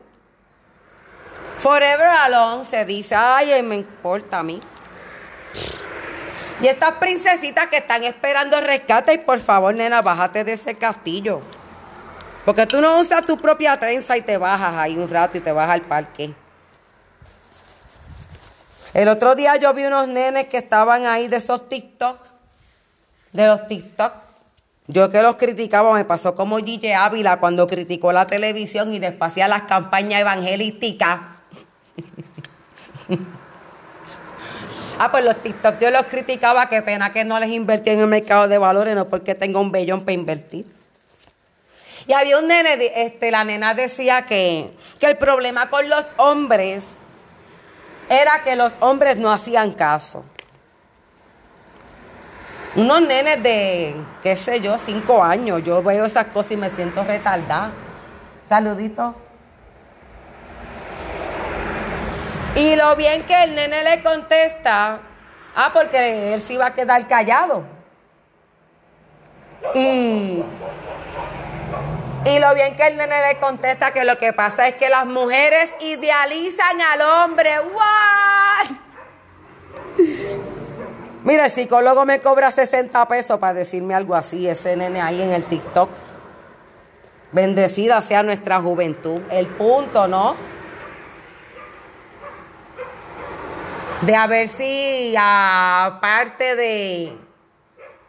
Forever alone se dice, ay, me importa a mí. Y estas princesitas que están esperando rescate, y por favor, nena, bájate de ese castillo. Porque tú no usas tu propia trenza y te bajas ahí un rato y te vas al parque. El otro día yo vi unos nenes que estaban ahí de esos TikTok, de los TikTok. Yo que los criticaba, me pasó como Gigi Ávila cuando criticó la televisión y después hacía las campañas evangelísticas. Ah, pues los TikTok yo los criticaba, qué pena que no les invertí en el mercado de valores, no porque tengo un bellón para invertir. Y había un nene, este, la nena decía que, que el problema con los hombres era que los hombres no hacían caso. Unos nenes de, qué sé yo, cinco años, yo veo esas cosas y me siento retardada. Saludito. Y lo bien que el nene le contesta, ah, porque él sí va a quedar callado. Y, y lo bien que el nene le contesta que lo que pasa es que las mujeres idealizan al hombre. ¡Guay! Mira, el psicólogo me cobra 60 pesos para decirme algo así, ese nene ahí en el TikTok. Bendecida sea nuestra juventud. El punto, ¿no? De a ver si aparte de,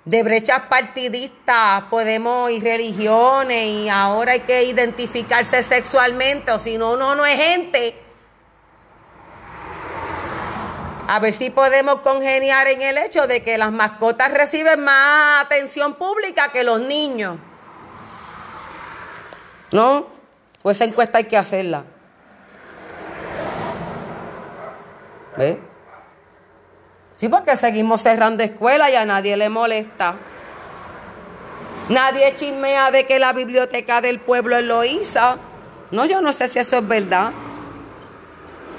de brechas partidistas podemos ir religiones y ahora hay que identificarse sexualmente o si no, uno no es gente. A ver si podemos congeniar en el hecho de que las mascotas reciben más atención pública que los niños. ¿No? Pues esa encuesta hay que hacerla. ¿Ves? Sí, porque seguimos cerrando escuelas y a nadie le molesta. Nadie chismea de que la biblioteca del pueblo es Loíza. No, yo no sé si eso es verdad.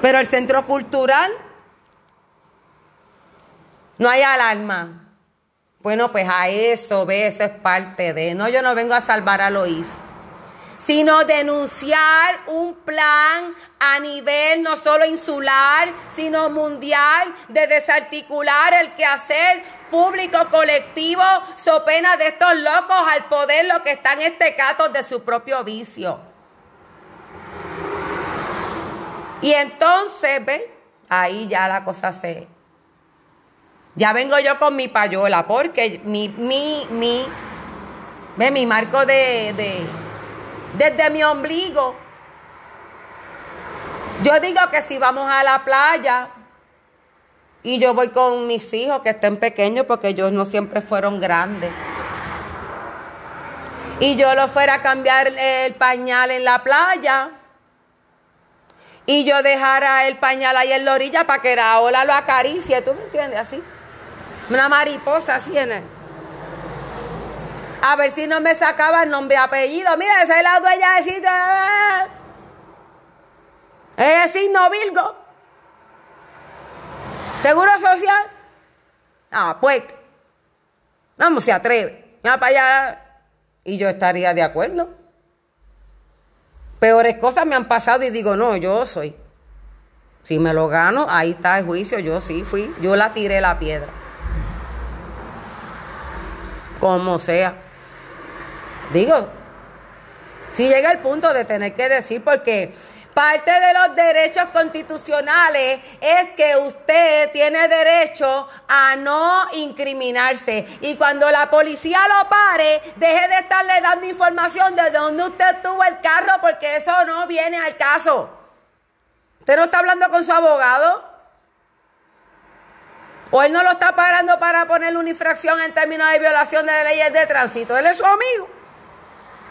Pero el centro cultural, no hay alarma. Bueno, pues a eso, ve, eso es parte de. No, yo no vengo a salvar a Loíza sino denunciar un plan a nivel no solo insular, sino mundial de desarticular el quehacer público colectivo so pena de estos locos al poder lo que están estecatos de su propio vicio. Y entonces, ve, ahí ya la cosa se... Ya vengo yo con mi payola, porque mi, mi, mi, ve, mi marco de, de desde mi ombligo. Yo digo que si vamos a la playa y yo voy con mis hijos que estén pequeños porque ellos no siempre fueron grandes. Y yo lo fuera a cambiar el pañal en la playa. Y yo dejara el pañal ahí en la orilla para que la ola lo acaricie. ¿Tú me entiendes? Así. Una mariposa así en él. A ver si no me sacaba el nombre y apellido. Mira, esa es la dueña de sitio. Es signo Virgo. ¿Seguro social? Ah, pues. Vamos, se atreve. Mira para allá. Y yo estaría de acuerdo. Peores cosas me han pasado y digo, no, yo soy. Si me lo gano, ahí está el juicio. Yo sí fui. Yo la tiré la piedra. Como sea. Digo, si llega el punto de tener que decir, porque parte de los derechos constitucionales es que usted tiene derecho a no incriminarse. Y cuando la policía lo pare, deje de estarle dando información de dónde usted tuvo el carro, porque eso no viene al caso. ¿Usted no está hablando con su abogado? O él no lo está parando para ponerle una infracción en términos de violación de leyes de tránsito. Él es su amigo.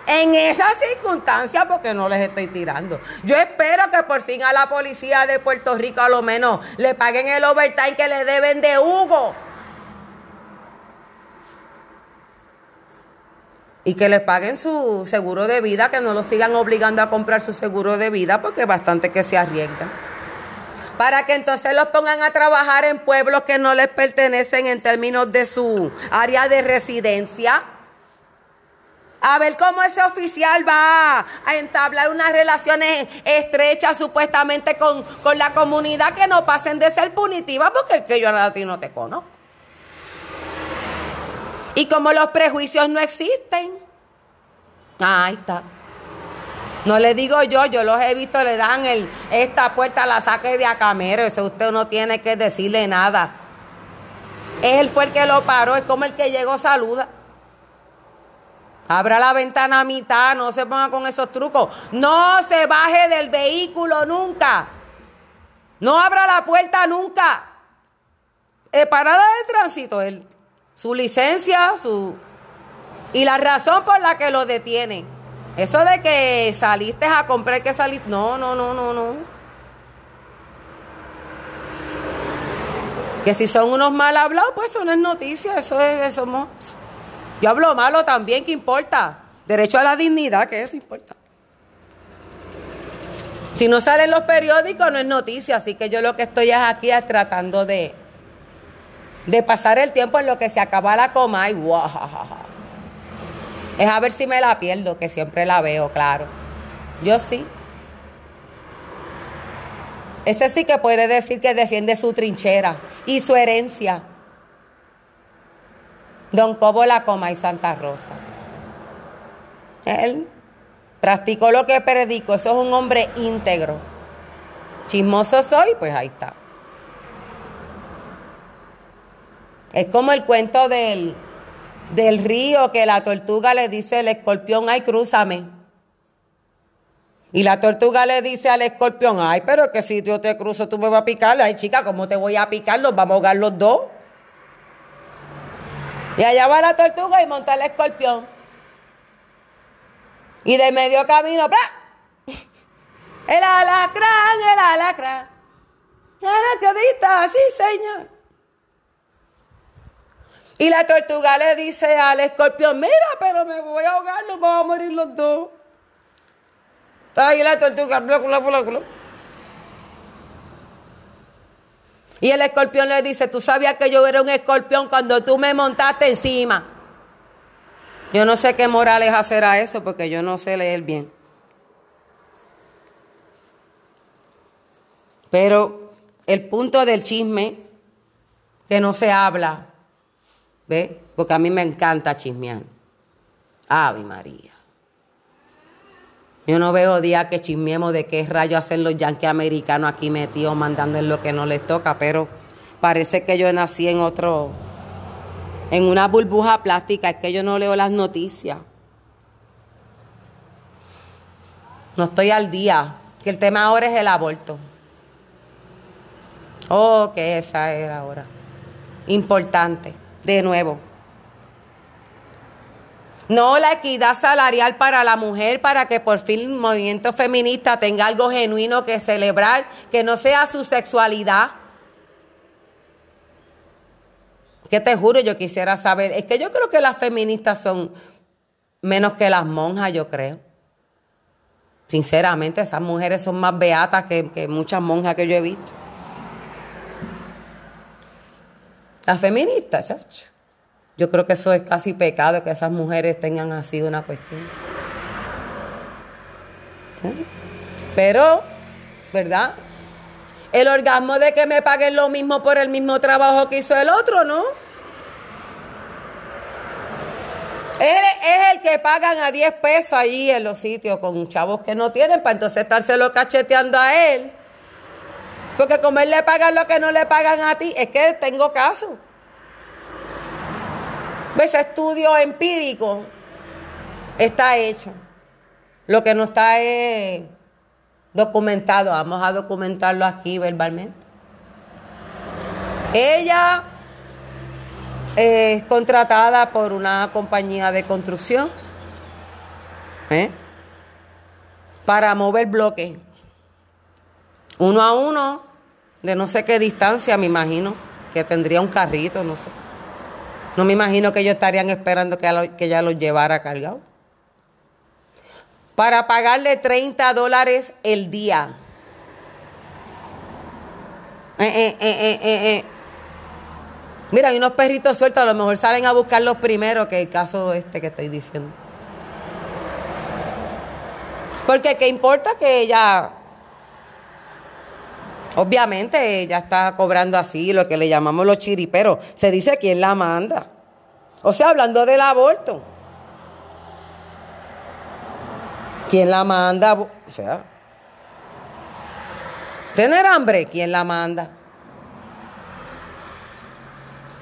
En esas circunstancias, porque no les estoy tirando. Yo espero que por fin a la policía de Puerto Rico a lo menos le paguen el overtime que le deben de Hugo. Y que les paguen su seguro de vida, que no lo sigan obligando a comprar su seguro de vida, porque bastante que se arriesgan. Para que entonces los pongan a trabajar en pueblos que no les pertenecen en términos de su área de residencia a ver cómo ese oficial va a entablar unas relaciones estrechas supuestamente con, la comunidad que no pasen de ser punitivas porque es que yo a ti no te conozco. Y como los prejuicios no existen, ahí está. No le digo yo, yo los he visto, le dan esta puerta, la saque de acamero, eso usted no tiene que decirle nada. Él fue el que lo paró, es como el que llegó, saluda. Abra la ventana a mitad, no se ponga con esos trucos. No se baje del vehículo nunca. No abra la puerta nunca. Eh, parada de tránsito, su licencia, su... Y la razón por la que lo detiene. Eso de que saliste a comprar que salir. No, no, no, no, no. Que si son unos mal hablados, pues eso no es noticia. Eso es. Yo hablo malo también, ¿qué importa? Derecho a la dignidad, ¿qué eso importa? Si no sale en los periódicos, no es noticia. Así que yo lo que estoy es aquí es tratando de, de pasar el tiempo en lo que se acaba la coma y Es a ver si me la pierdo, que siempre la veo, claro. Yo sí. Ese sí que puede decir que defiende su trinchera y su herencia. Don Cobo La Coma y Santa Rosa. Él practicó lo que predicó, eso es un hombre íntegro. Chismoso soy, pues ahí está. Es como el cuento del, del río que la tortuga le dice al escorpión, ay, crúzame. Y la tortuga le dice al escorpión, ay, pero que si yo te cruzo tú me vas a picar. Ay, chica, ¿cómo te voy a picar? Nos vamos a ahogar los dos. Y allá va la tortuga y monta el escorpión. Y de medio camino, ¡bla! El alacrán, el alacrán. sí, señor. Y la tortuga le dice al escorpión, mira, pero me voy a ahogar, nos vamos a morir los dos. Ahí la tortuga, bla, bla, bla, bla. Y el escorpión le dice, tú sabías que yo era un escorpión cuando tú me montaste encima. Yo no sé qué morales hacer a eso porque yo no sé leer bien. Pero el punto del chisme, que no se habla, ¿ve? Porque a mí me encanta chismear. Ave María. Yo no veo día que chismeemos de qué rayos hacen los yanquis americanos aquí metidos mandando en lo que no les toca, pero parece que yo nací en otro, en una burbuja plástica, es que yo no leo las noticias. No estoy al día, que el tema ahora es el aborto. Oh, que esa era ahora. Importante, de nuevo. No la equidad salarial para la mujer, para que por fin el movimiento feminista tenga algo genuino que celebrar, que no sea su sexualidad. Que te juro, yo quisiera saber, es que yo creo que las feministas son menos que las monjas, yo creo. Sinceramente, esas mujeres son más beatas que, que muchas monjas que yo he visto. Las feministas, chacho. Yo creo que eso es casi pecado, que esas mujeres tengan así una cuestión. ¿Eh? Pero, ¿verdad? El orgasmo de que me paguen lo mismo por el mismo trabajo que hizo el otro, ¿no? Es, el que pagan a 10 pesos allí en los sitios con chavos que no tienen para entonces estárselo cacheteando a él. Porque como él le pagan lo que no le pagan a ti, es que tengo caso. Ese estudio empírico está hecho. Lo que no está es documentado. Vamos a documentarlo aquí verbalmente. Ella es contratada por una compañía de construcción ¿eh? para mover bloques. Uno a uno, de no sé qué distancia, me imagino, que tendría un carrito, no sé. No me imagino que ellos estarían esperando que que ella los llevara cargado. Para pagarle 30 dólares el día. Eh, eh, eh. Mira, hay unos perritos sueltos, a lo mejor salen a buscar los primeros que el caso este que estoy diciendo. Porque qué importa que ella, obviamente ella está cobrando así, lo que le llamamos los chiriperos. Se dice quién la manda. O sea, hablando del aborto. ¿Quién la manda? O sea, tener hambre, ¿quién la manda?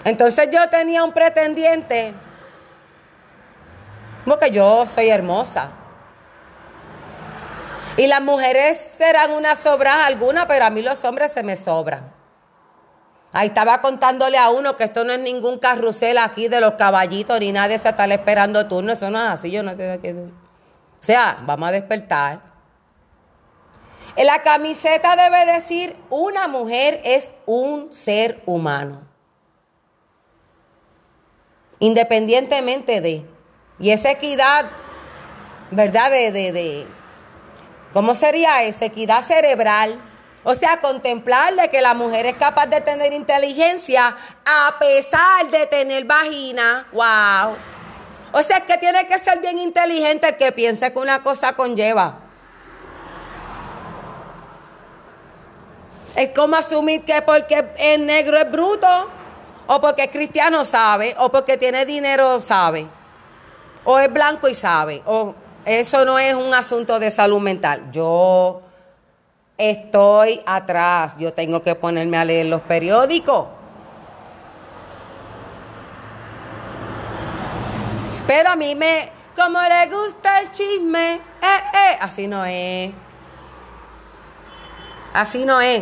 Entonces yo tenía un pretendiente, como que yo soy hermosa. Y las mujeres serán una sobra alguna, pero a mí los hombres se me sobran. Ahí estaba contándole a uno que esto no es ningún carrusel aquí de los caballitos, ni nadie se está esperando turno. Eso no es así, yo no tengo que... O sea, vamos a despertar. La camiseta debe decir, una mujer es un ser humano independientemente de. Y esa equidad, ¿verdad? De, de, de, ¿Cómo sería esa equidad cerebral? O sea, contemplarle que la mujer es capaz de tener inteligencia a pesar de tener vagina. ¡Wow! O sea, que tiene que ser bien inteligente que piense que una cosa conlleva. Es como asumir que porque el negro es bruto, o porque es cristiano sabe, o porque tiene dinero sabe, o es blanco y sabe, o eso no es un asunto de salud mental. Yo estoy atrás, yo tengo que ponerme a leer los periódicos. Pero a mí me, como le gusta el chisme, eh, eh, así no es. Así no es.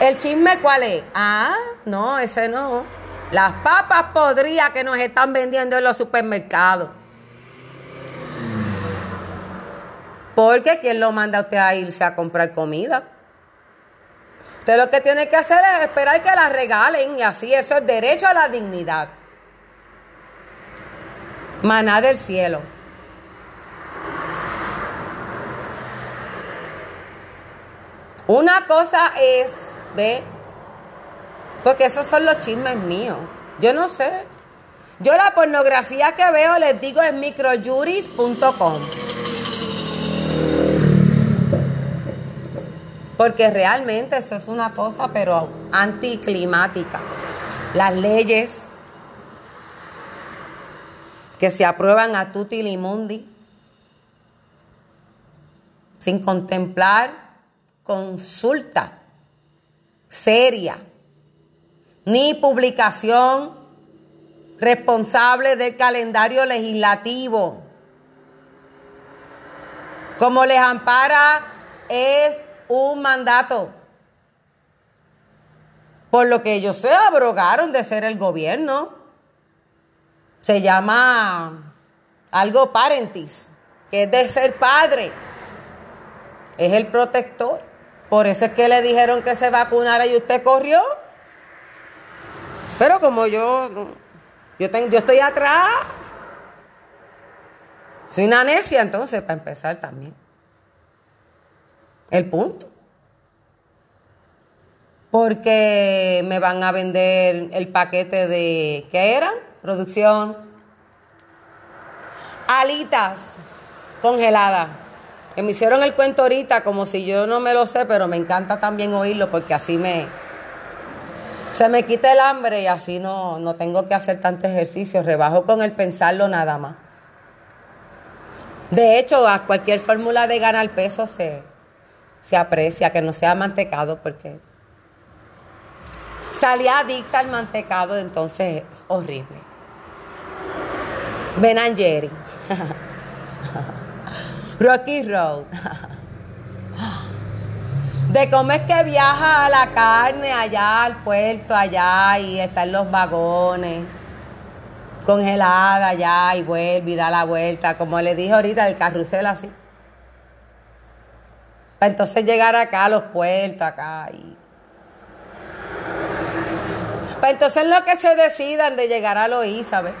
¿El chisme cuál es? Ah, no, ese no. Las papas podrías que nos están vendiendo en los supermercados. Porque ¿quién lo manda a usted a irse a comprar comida? Usted lo que tiene que hacer es esperar que la regalen y así eso es derecho a la dignidad. Maná del cielo. Una cosa es ¿Ve? Porque esos son los chismes míos. Yo no sé. Yo la pornografía que veo, les digo, es microjuris.com. Porque realmente eso es una cosa, pero anticlimática. Las leyes que se aprueban a tutti limundi, sin contemplar consulta seria, ni publicación responsable del calendario legislativo. Como les ampara, es un mandato. Por lo que ellos se abrogaron de ser el gobierno. Se llama algo parentis, que es de ser padre. Es el protector. Por eso es que le dijeron que se vacunara y usted corrió. Pero como yo, yo, tengo, yo estoy atrás, soy una necia entonces, para empezar también. El punto. Porque me van a vender el paquete de, ¿qué eran? Producción. Alitas congeladas que me hicieron el cuento ahorita como si yo no me lo sé, pero me encanta también oírlo porque así me se me quita el hambre y así no, no tengo que hacer tanto ejercicio, rebajo con el pensarlo nada más. De hecho, a cualquier fórmula de ganar peso se, se aprecia, que no sea mantecado, porque salía adicta al mantecado, entonces es horrible. Ben Jerry. De cómo es que viaja la carne allá al puerto, allá, y está en los vagones, congelada allá, y vuelve y da la vuelta, como le dije ahorita, el carrusel así. Para entonces llegar acá a los puertos, acá. Y... Para entonces lo que se decidan de llegar a Loíza, ¿ves?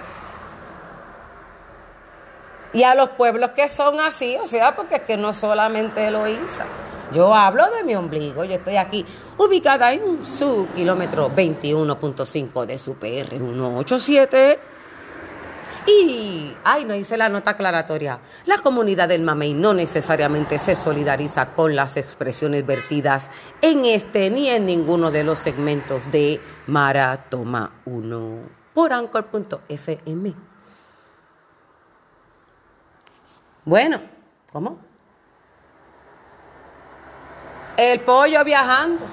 Y a los pueblos que son así, o sea, porque es que no solamente Loíza. Yo hablo de mi ombligo, yo estoy aquí ubicada en su kilómetro 21.5 de su PR 187. Y, ay, no hice la nota aclaratoria. La comunidad del Mamey no necesariamente se solidariza con las expresiones vertidas en este ni en ninguno de los segmentos de Maratoma 1 por anchor.fm. Bueno, ¿cómo? El pollo viajando.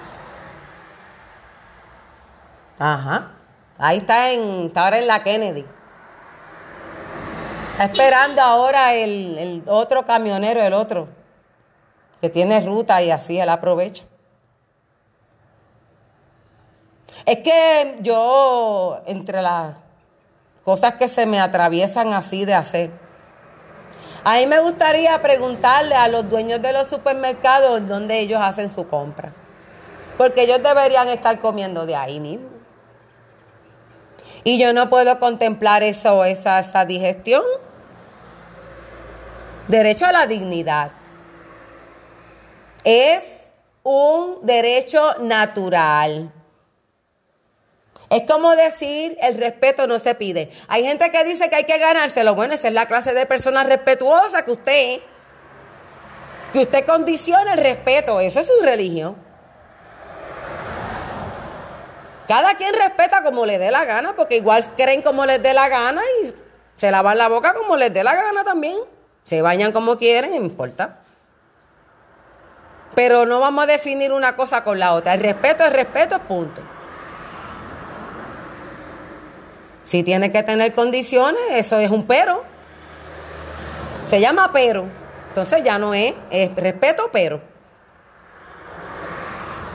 Ajá. Ahí está, en, está ahora en la Kennedy. Está esperando ahora el, el otro camionero, el otro, que tiene ruta y así él aprovecha. Es que yo, entre las cosas que se me atraviesan así de hacer, a mí me gustaría preguntarle a los dueños de los supermercados dónde ellos hacen su compra. Porque ellos deberían estar comiendo de ahí mismo. Y yo no puedo contemplar eso, esa, esa digestión. Derecho a la dignidad. Es un derecho natural. Es como decir, el respeto no se pide. Hay gente que dice que hay que ganárselo. Bueno, esa es la clase de persona respetuosa que usted, que usted condiciona el respeto. Eso es su religión. Cada quien respeta como le dé la gana, porque igual creen como les dé la gana y se lavan la boca como les dé la gana también. Se bañan como quieren, no importa. Pero no vamos a definir una cosa con la otra. El respeto es respeto, punto. Si tiene que tener condiciones, eso es un pero. Se llama pero. Entonces ya no es, es respeto, pero.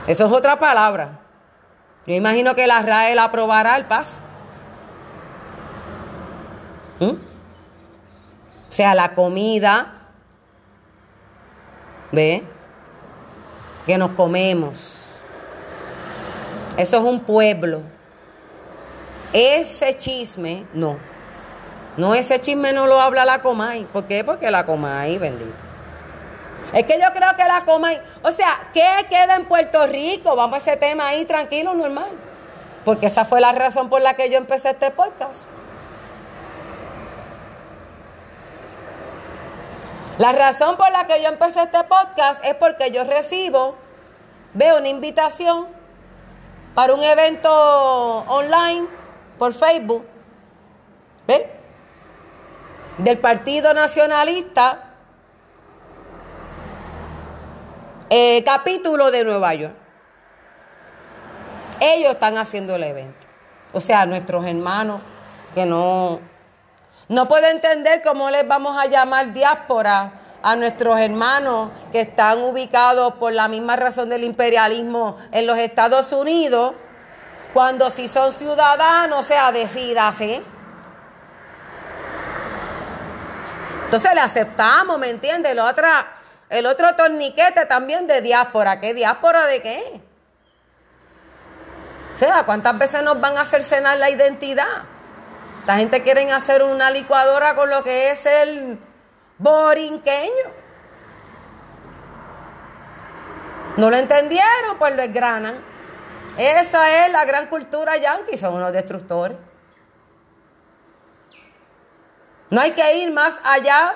Eso es otra palabra. Yo imagino que la RAE la aprobará el paso. ¿Mm? O sea, la comida, ¿ve? Que nos comemos. Eso es un pueblo. Ese chisme, no. No, ese chisme no lo habla la Comay. ¿Por qué? Porque la Comay, bendito. Es que yo creo que la Comay, o sea, ¿qué queda en Puerto Rico? Vamos a ese tema ahí tranquilo, normal. Porque esa fue la razón por la que yo empecé este podcast. La razón por la que yo empecé este podcast es porque yo recibo, veo una invitación para un evento online por Facebook, ¿ve? Del Partido Nacionalista, eh, capítulo de Nueva York. Ellos están haciendo el evento. O sea, nuestros hermanos que no, no puedo entender cómo les vamos a llamar diáspora a nuestros hermanos que están ubicados por la misma razón del imperialismo en los Estados Unidos cuando si son ciudadanos, o sea, decídase. Entonces le aceptamos, ¿me entiendes? El, otra, el otro torniquete también de diáspora. ¿Qué diáspora de qué? O sea, ¿cuántas veces nos van a hacer cenar la identidad? Esta gente quiere hacer una licuadora con lo que es el borinqueño. ¿No lo entendieron? Pues lo esgranan. Esa es la gran cultura yanqui, son unos destructores. No hay que ir más allá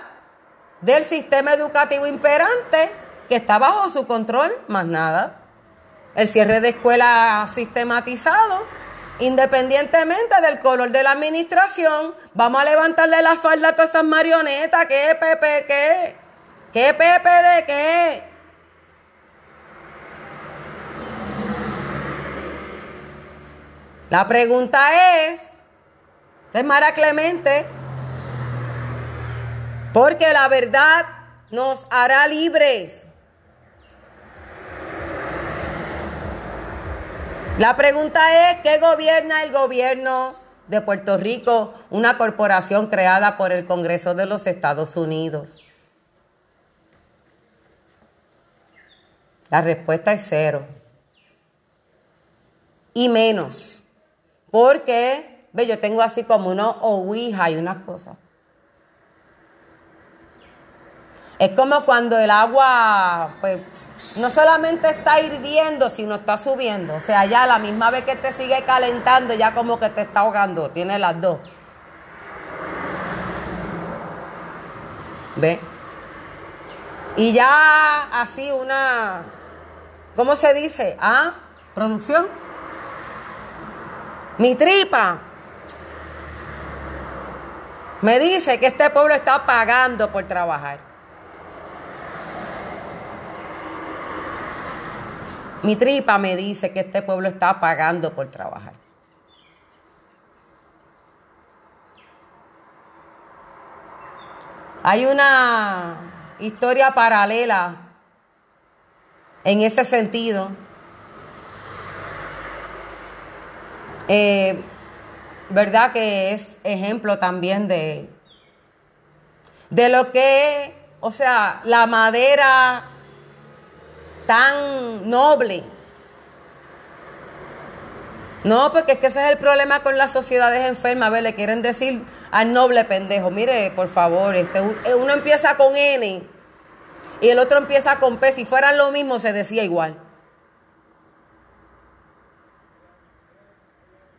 del sistema educativo imperante que está bajo su control, más nada. El cierre de escuelas sistematizado, independientemente del color de la administración, vamos a levantarle la falda a todas esas marionetas, ¿qué Pepe qué? ¿Qué Pepe de qué? La pregunta es, es Mara Clemente, porque la verdad nos hará libres. La pregunta es, ¿qué gobierna el gobierno de Puerto Rico, una corporación creada por el Congreso de los Estados Unidos? La respuesta es cero. Y menos. Porque, ve, yo tengo así como unos ouija y unas cosas. Es como cuando el agua, pues, no solamente está hirviendo, sino está subiendo. O sea, ya la misma vez que te sigue calentando, ya como que te está ahogando. Tiene las dos. ¿Ve? Y ya así una, ¿cómo se dice? Ah, producción. Mi tripa me dice que este pueblo está pagando por trabajar. Mi tripa me dice que este pueblo está pagando por trabajar. Hay una historia paralela en ese sentido. Eh, ¿Verdad que es ejemplo también de, de lo que, o sea, la madera tan noble. No, porque es que ese es el problema con las sociedades enfermas. A ver, le quieren decir al noble pendejo, mire, por favor, este, eh, uno empieza con N y el otro empieza con P. Si fueran lo mismo, se decía igual.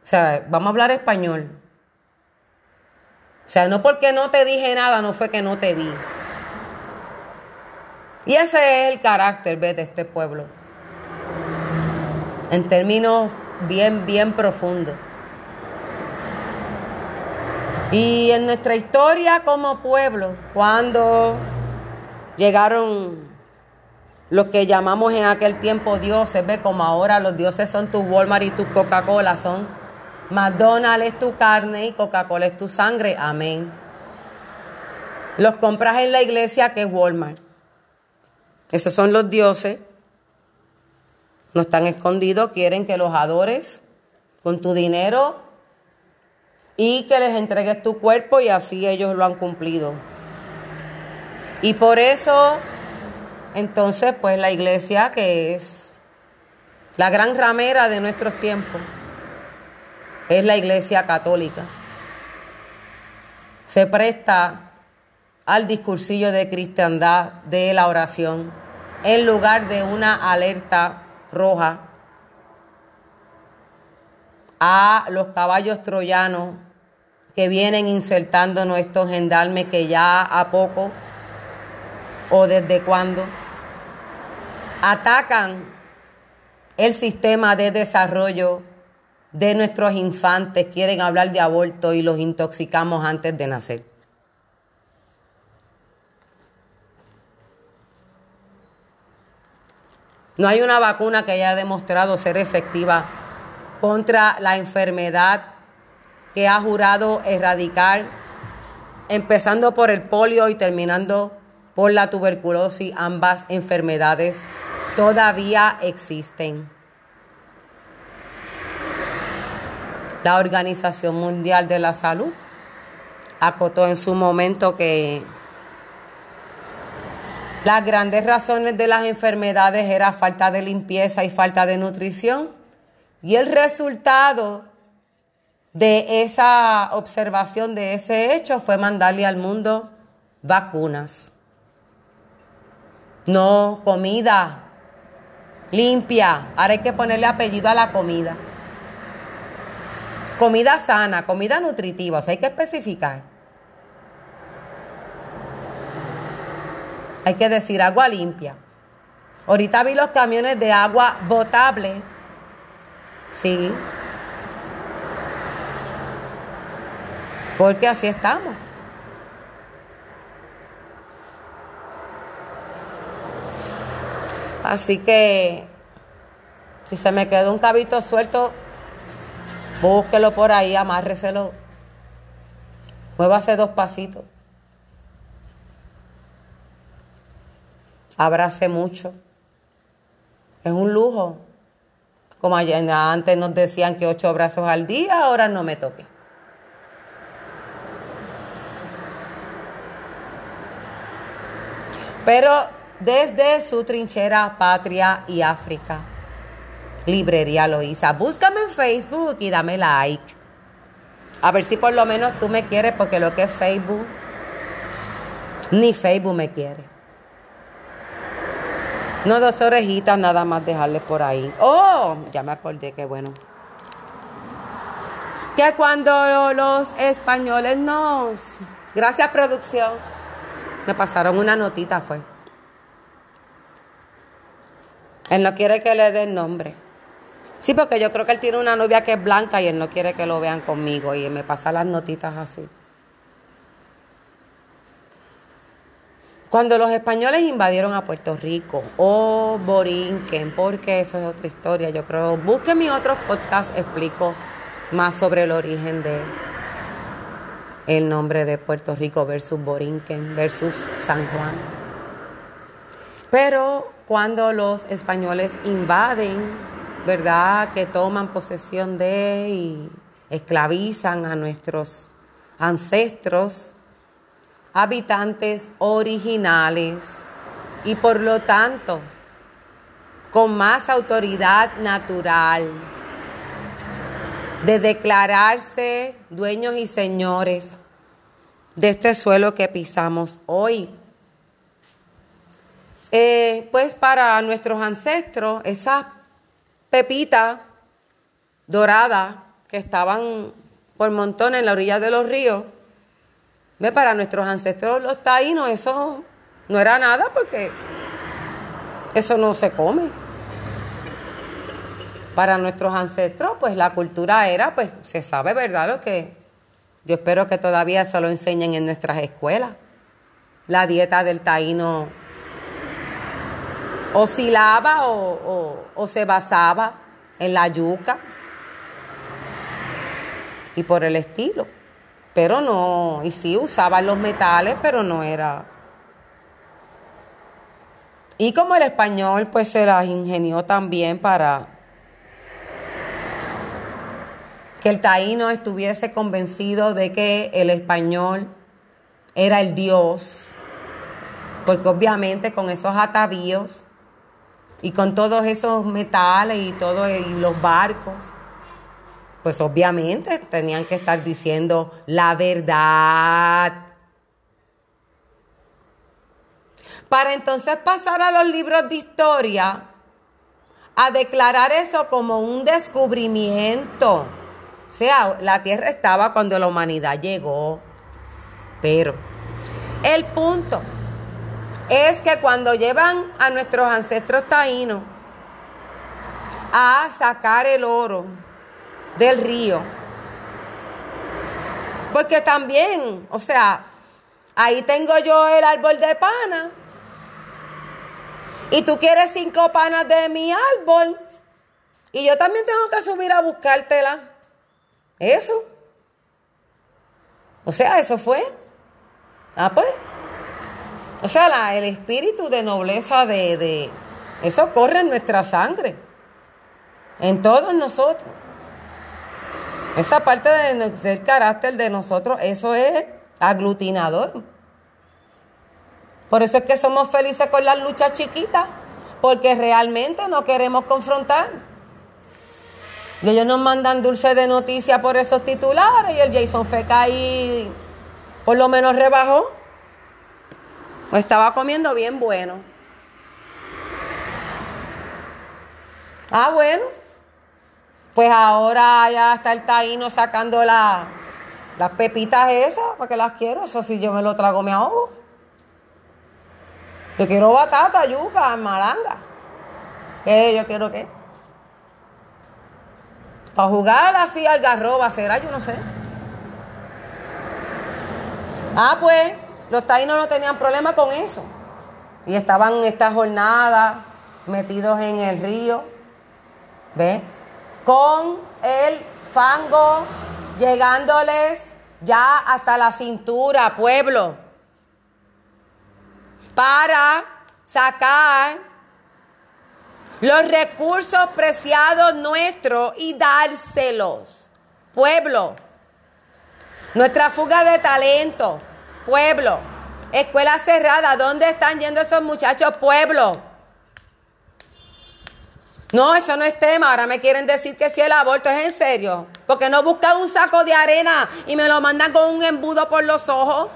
Sea, vamos a hablar español. O sea, no porque no te dije nada, no fue que no te vi. Y ese es el carácter de este pueblo. En términos bien, bien profundos. Y en nuestra historia como pueblo, cuando llegaron los que llamamos en aquel tiempo dioses, ve como ahora los dioses son tu Walmart y tu Coca-Cola, son McDonald's es tu carne y Coca-Cola es tu sangre, amén. Los compras en la iglesia que es Walmart. Esos son los dioses. No están escondidos, quieren que los adores con tu dinero y que les entregues tu cuerpo y así ellos lo han cumplido. Y por eso, entonces, pues la iglesia, que es la gran ramera de nuestros tiempos, es la iglesia católica. Se presta al discursillo de cristiandad de la oración en lugar de una alerta roja a los caballos troyanos que vienen insertando nuestros gendarmes que ya a poco o desde cuando atacan el sistema de desarrollo de nuestros infantes, quieren hablar de aborto y los intoxicamos antes de nacer. No hay una vacuna que haya demostrado ser efectiva contra la enfermedad que ha jurado erradicar, empezando por el polio y terminando por la tuberculosis. Ambas enfermedades todavía existen. La Organización Mundial de la Salud acotó en su momento que las grandes razones de las enfermedades era falta de limpieza y falta de nutrición. Y el resultado de esa observación, de ese hecho, fue mandarle al mundo vacunas. No, comida limpia. Ahora hay que ponerle apellido a la comida. Comida sana, comida nutritiva, o sea, hay que especificar. hay que decir agua limpia. Ahorita vi los camiones de agua potable. Sí. Porque así estamos. Así que si se me quedó un cabito suelto, búsquelo por ahí, amárreselo. Muévase dos pasitos. abrace mucho. Es un lujo Como antes nos decían que ocho brazos al día, ahora no me toque. Pero desde su trinchera Patria y África, Librería Loíza, búscame en Facebook y dame like. A ver si por lo menos tú me quieres, porque lo que es Facebook, ni Facebook me quiere. No dos orejitas nada más dejarle por ahí. Oh, ya me acordé que bueno. Que cuando los españoles nos... Gracias producción. Me pasaron una notita, fue. Él no quiere que le dé el nombre. Sí, porque yo creo que él tiene una novia que es blanca y él no quiere que lo vean conmigo y me pasa las notitas así. Cuando los españoles invadieron a Puerto Rico o Borinquen, porque eso es otra historia, yo creo. Busquen mi otro podcast, explico más sobre el origen de el nombre de Puerto Rico versus Borinquen versus San Juan. Pero cuando los españoles invaden, ¿verdad? Que toman posesión de y esclavizan a nuestros ancestros, habitantes originales y por lo tanto con más autoridad natural de declararse dueños y señores de este suelo que pisamos hoy. Eh, pues para nuestros ancestros, esas pepitas doradas que estaban por montón en la orilla de los ríos, ¿Ve? Para nuestros ancestros los taínos eso no era nada porque eso no se come. Para nuestros ancestros, pues la cultura era, pues se sabe, ¿verdad? Lo que yo espero que todavía se lo enseñen en nuestras escuelas. La dieta del taíno oscilaba o, se basaba en la yuca y por el estilo pero no, y sí usaban los metales, pero no era. Y como el español, pues se las ingenió también para que el taíno estuviese convencido de que el español era el Dios, porque obviamente con esos atavíos y con todos esos metales y todos los barcos, pues obviamente tenían que estar diciendo la verdad. Para entonces pasar a los libros de historia, a declarar eso como un descubrimiento. O sea, la tierra estaba cuando la humanidad llegó. Pero el punto es que cuando llevan a nuestros ancestros taínos a sacar el oro, del río. Porque también, o sea, ahí tengo yo el árbol de pana. Y tú quieres cinco panas de mi árbol. Y yo también tengo que subir a buscártela. Eso. O sea, eso fue. Ah, pues. O sea, el espíritu de nobleza de. Eso corre en nuestra sangre. En todos nosotros. Esa parte del carácter de nosotros, eso es aglutinador. Por eso es que somos felices con las luchas chiquitas, porque realmente no queremos confrontar. Y ellos nos mandan dulce de noticia por esos titulares y el Jason Feca ahí por lo menos rebajó. Estaba comiendo bien bueno. Ah, bueno. Pues ahora ya está el taíno sacando las pepitas esas, porque las quiero. Eso si yo me lo trago me ahogo. Yo quiero batata, yuca, malanga. ¿Qué? Yo quiero qué. Para jugar así al garroba, será, yo no sé. Ah, pues, los taínos no tenían problema con eso. Y estaban esta jornada metidos en el río. ¿Ves? con el fango llegándoles ya hasta la cintura, pueblo, para sacar los recursos preciados nuestros y dárselos. Pueblo, nuestra fuga de talento, pueblo, escuela cerrada, ¿dónde están yendo esos muchachos, pueblo? No, eso no es tema. Ahora me quieren decir que si el aborto es en serio. Porque no buscan un saco de arena y me lo mandan con un embudo por los ojos.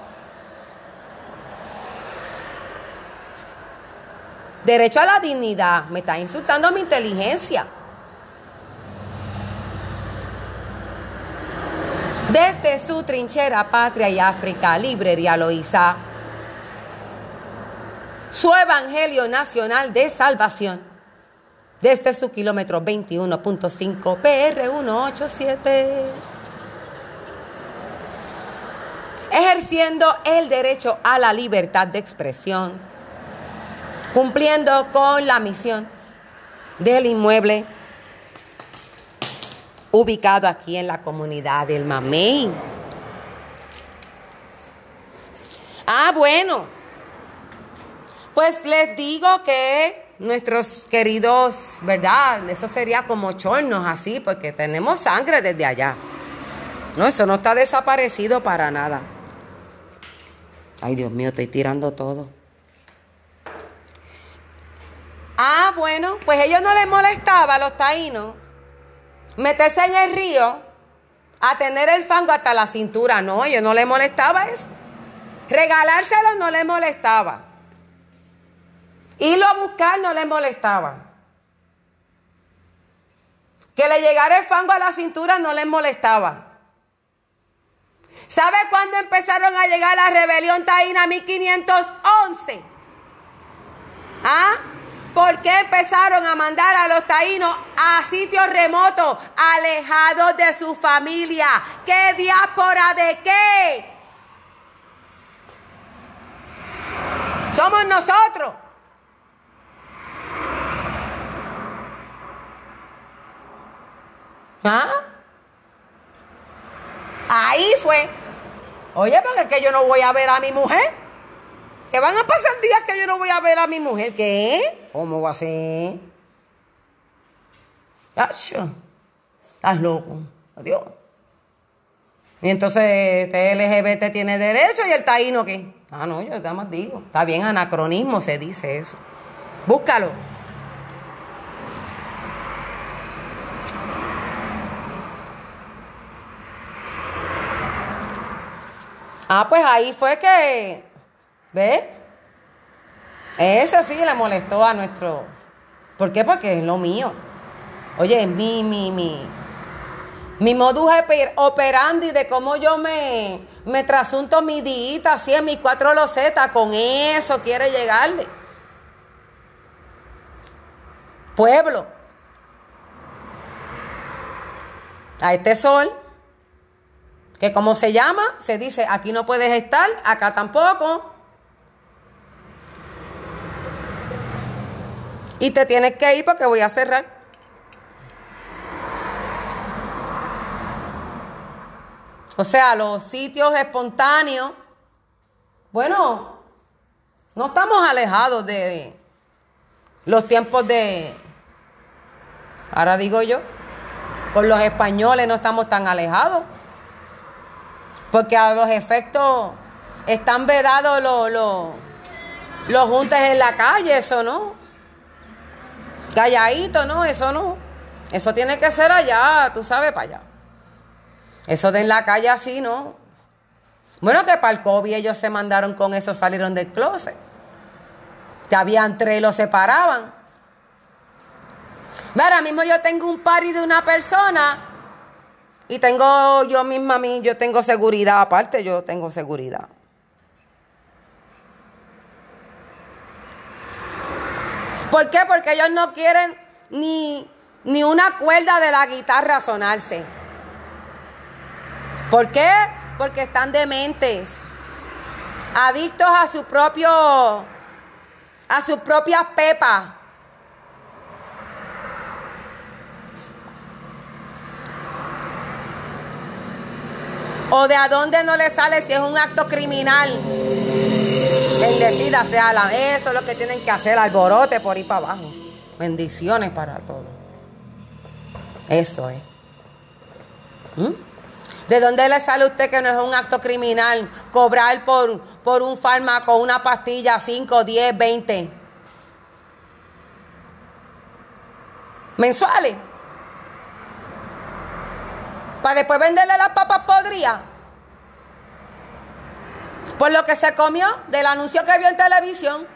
Derecho a la dignidad. Me está insultando mi inteligencia. Desde su trinchera Patria y África, Librería Loíza, su Evangelio Nacional de Salvación, desde su kilómetro 21.5 PR187, ejerciendo el derecho a la libertad de expresión, cumpliendo con la misión del inmueble ubicado aquí en la comunidad del Mamey. Ah, bueno. Pues les digo que nuestros queridos, ¿verdad? Eso sería como chornos así, porque tenemos sangre desde allá. No, eso no está desaparecido para nada. Ay, Dios mío, estoy tirando todo. Ah, bueno, pues ellos no les molestaba a los taínos meterse en el río a tener el fango hasta la cintura. No, yo no le molestaba eso. Regalárselo no le molestaba. Irlo a buscar no le molestaba. Que le llegara el fango a la cintura no le molestaba. ¿Sabe cuándo empezaron a llegar la rebelión taína 1511? ¿Ah? ¿Por qué empezaron a mandar a los taínos a sitios remotos, alejados de su familia? ¿Qué diáspora de qué? Somos nosotros. ¿Ah? Ahí fue. Oye, porque es que yo no voy a ver a mi mujer. Que van a pasar días que yo no voy a ver a mi mujer. ¿Qué? ¿Cómo va a ser? Estás loco. Adiós. Y entonces este LGBT tiene derecho y el taíno qué. Ah, no, yo nada más digo. Está bien, anacronismo se dice eso. Búscalo. Ah, pues ahí fue que, ¿ves? Eso sí le molestó a nuestro... ¿Por qué? Porque es lo mío. Oye, mi, mi, mi, mi modus operandi de cómo yo me, me trasunto mi diita, así en mis cuatro losetas, con eso quiere llegarle. Pueblo. A este sol que como se llama, se dice, aquí no puedes estar, acá tampoco. Y te tienes que ir porque voy a cerrar. O sea, los sitios espontáneos, bueno, no estamos alejados de los tiempos de, ahora digo yo, con los españoles no estamos tan alejados. Porque a los efectos están vedados los, los, los juntes en la calle, eso no. Calladito, no, eso no. Eso tiene que ser allá, tú sabes, para allá. Eso de en la calle así, ¿no? Bueno, que para el COVID ellos se mandaron con eso, salieron del closet. Que habían tres y los separaban. Ahora mismo yo tengo un pari de una persona y tengo yo misma, yo tengo seguridad, aparte yo tengo seguridad. ¿Por qué? Porque ellos no quieren ni, ni una cuerda de la guitarra sonarse. ¿Por qué? Porque están dementes, adictos a su propio, a sus propias pepas. o de a dónde no le sale si es un acto criminal. Bendecida sea la. Eso es lo que tienen que hacer, alborote por ir para abajo. Bendiciones para todos. Eso es. ¿Mm? ¿De dónde le sale a usted que no es un acto criminal cobrar por, por un fármaco, una pastilla, 5, 10, 20? ¿Mensuales? Para después venderle las papas podridas. Por lo que se comió del anuncio que vio en televisión.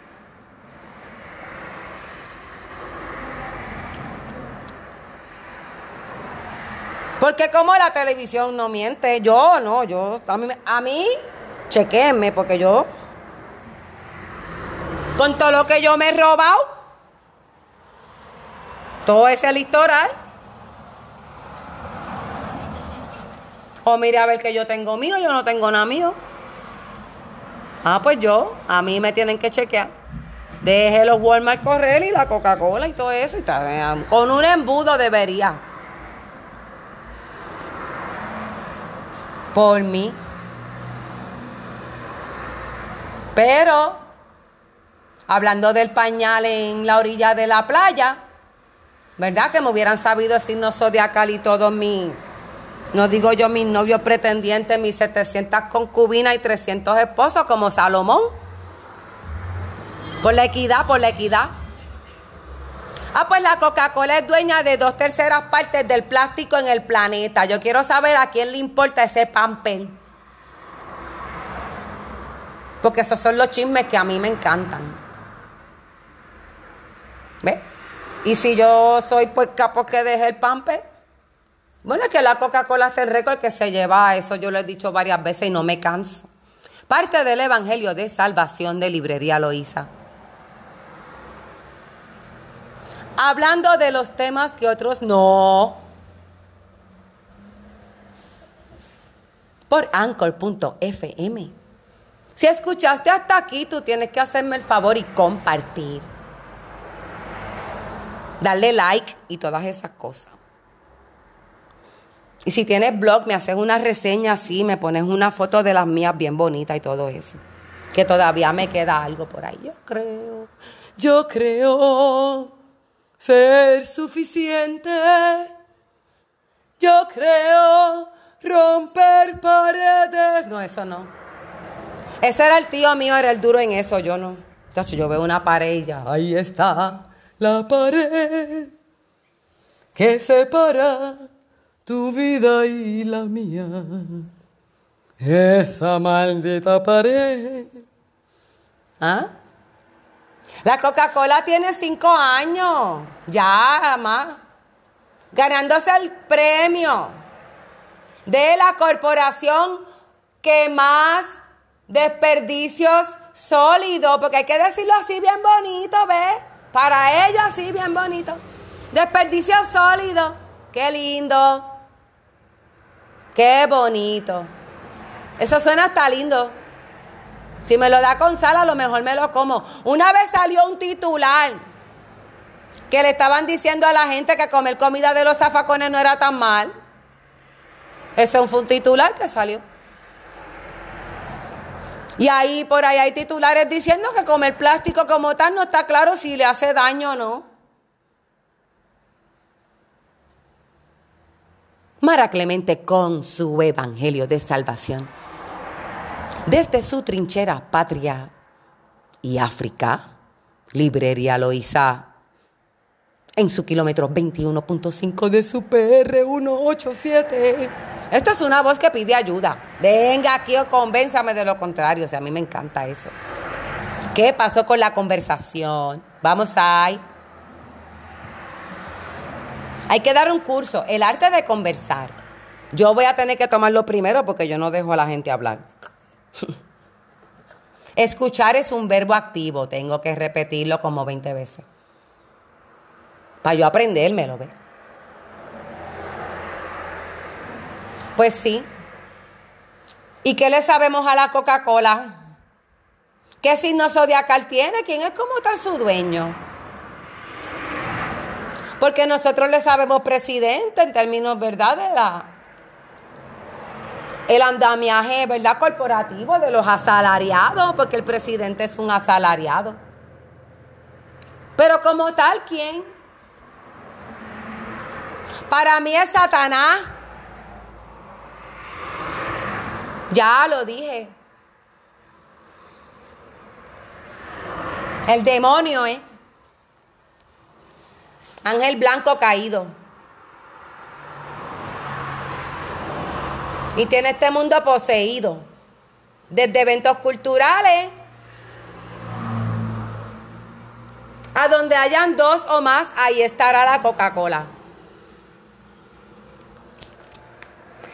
Porque como la televisión no miente, yo no, yo, a mí, a mí chequenme, porque yo, con todo lo que yo me he robado, todo ese litoral, o mire a ver que yo tengo mío, yo no tengo nada mío. Ah, pues yo, a mí me tienen que chequear. Deje los Walmart correr y la Coca-Cola y todo eso. Y con un embudo debería. Por mí. Pero, hablando del pañal en la orilla de la playa, ¿verdad? Que me hubieran sabido el signo zodiacal y todo mi no digo yo mis novios pretendientes, mis 700 concubinas y 300 esposos como Salomón. Por la equidad, por la equidad. Ah, pues la Coca-Cola es dueña de dos terceras partes del plástico en el planeta. Yo quiero saber a quién le importa ese pamper. Porque esos son los chismes que a mí me encantan. ¿Ves? Y si yo soy pues capo que deje el pamper. Bueno, es que la Coca-Cola está el récord que se lleva, eso yo lo he dicho varias veces y no me canso. Parte del Evangelio de Salvación de Librería Loíza. Hablando de los temas que otros no. Por anchor.fm. Si escuchaste hasta aquí, tú tienes que hacerme el favor y compartir. Darle like y todas esas cosas. Y si tienes blog, me haces una reseña así, me pones una foto de las mías bien bonitas y todo eso. Que todavía me queda algo por ahí. Yo creo, yo creo ser suficiente. Yo creo romper paredes. No, eso no. Ese era el tío mío, era el duro en eso, yo no. Entonces yo veo una pared y ya, ahí está la pared que separa tu vida y la mía. Esa maldita pared. ¿Ah? La Coca-Cola tiene cinco años, ya más, ganándose el premio de la corporación que más desperdicios sólidos, porque hay que decirlo así bien bonito, ¿ves? Para ellos así bien bonito. Desperdicios sólidos, qué lindo. Qué bonito. Eso suena hasta lindo. Si me lo da con sal, a lo mejor me lo como. Una vez salió un titular que le estaban diciendo a la gente que comer comida de los zafacones no era tan mal. Ese fue un titular que salió. Y ahí por ahí hay titulares diciendo que comer plástico como tal no está claro si le hace daño o no. Mara Clemente con su Evangelio de Salvación. Desde su trinchera Patria y África, Librería Loiza, en su kilómetro 21.5 de su PR 187. Esto es una voz que pide ayuda. Venga aquí o convénzame de lo contrario. O sea, a mí me encanta eso. ¿Qué pasó con la conversación? Vamos ahí. Hay que dar un curso, el arte de conversar. Yo voy a tener que tomarlo primero porque yo no dejo a la gente hablar. Escuchar es un verbo activo, tengo que repetirlo como 20 veces. Para yo aprendérmelo, ¿ves? Pues sí. ¿Y qué le sabemos a la Coca-Cola? ¿Qué signo zodiacal tiene? ¿Quién es como tal su dueño? Porque nosotros le sabemos presidente en términos, ¿verdad? De la, el andamiaje, ¿verdad? Corporativo de los asalariados, porque el presidente es un asalariado. Pero como tal, ¿quién? Para mí es Satanás. Ya lo dije. El demonio, ¿eh? Ángel blanco caído. Y tiene este mundo poseído. Desde eventos culturales a donde hayan dos o más, ahí estará la Coca-Cola.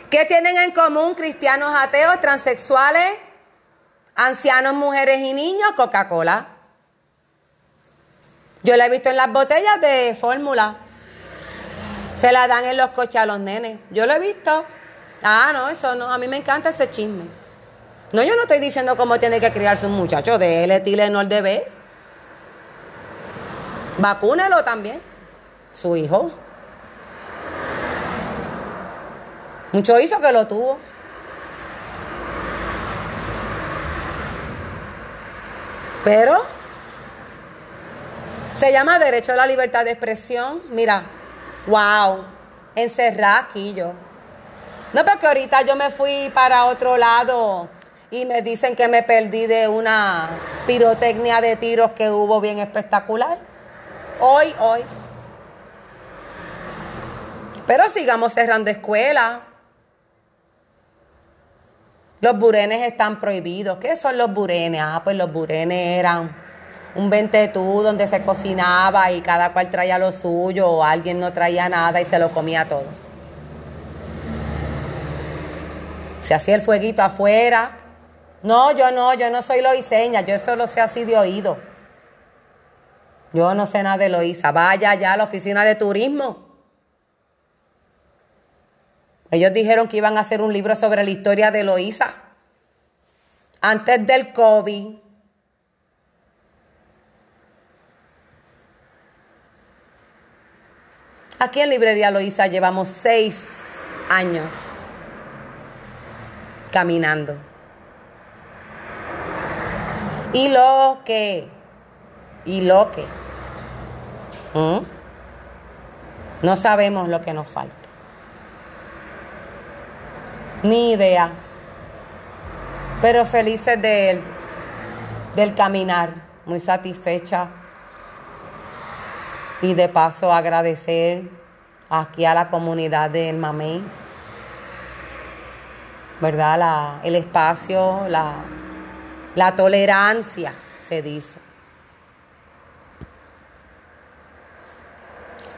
¿Qué tienen en común cristianos ateos, transexuales, ancianos, mujeres y niños? Coca-Cola. Yo la he visto en las botellas de fórmula. Se la dan en los coches a los nenes. Yo lo he visto. Ah, no, eso no. A mí me encanta ese chisme. No, yo no estoy diciendo cómo tiene que criarse un muchacho. De él, Tilenol de B. Vacúnelo también. Su hijo. Mucho hizo que lo tuvo. Pero se llama derecho a la libertad de expresión. Mira, wow, encerrada aquí yo. No, porque ahorita yo me fui para otro lado y me dicen que me perdí de una pirotecnia de tiros que hubo bien espectacular. Hoy, hoy. Pero sigamos cerrando escuelas. Los burenes están prohibidos. ¿Qué son los burenes? Ah, pues los burenes eran un ventetú donde se cocinaba y cada cual traía lo suyo o alguien no traía nada y se lo comía todo. Se hacía el fueguito afuera. No, yo no, yo no soy loiseña, yo solo sé así de oído. Yo no sé nada de Loíza. Vaya ya a la oficina de turismo. Ellos dijeron que iban a hacer un libro sobre la historia de Loíza. Antes del COVID. Aquí en Librería Loíza llevamos seis años caminando. Y lo que, y lo que ¿Mm? No sabemos lo que nos falta. Ni idea. Pero felices de del caminar, muy satisfecha. Y de paso agradecer aquí a la comunidad del Mamey, ¿verdad? el espacio, la, la tolerancia, se dice.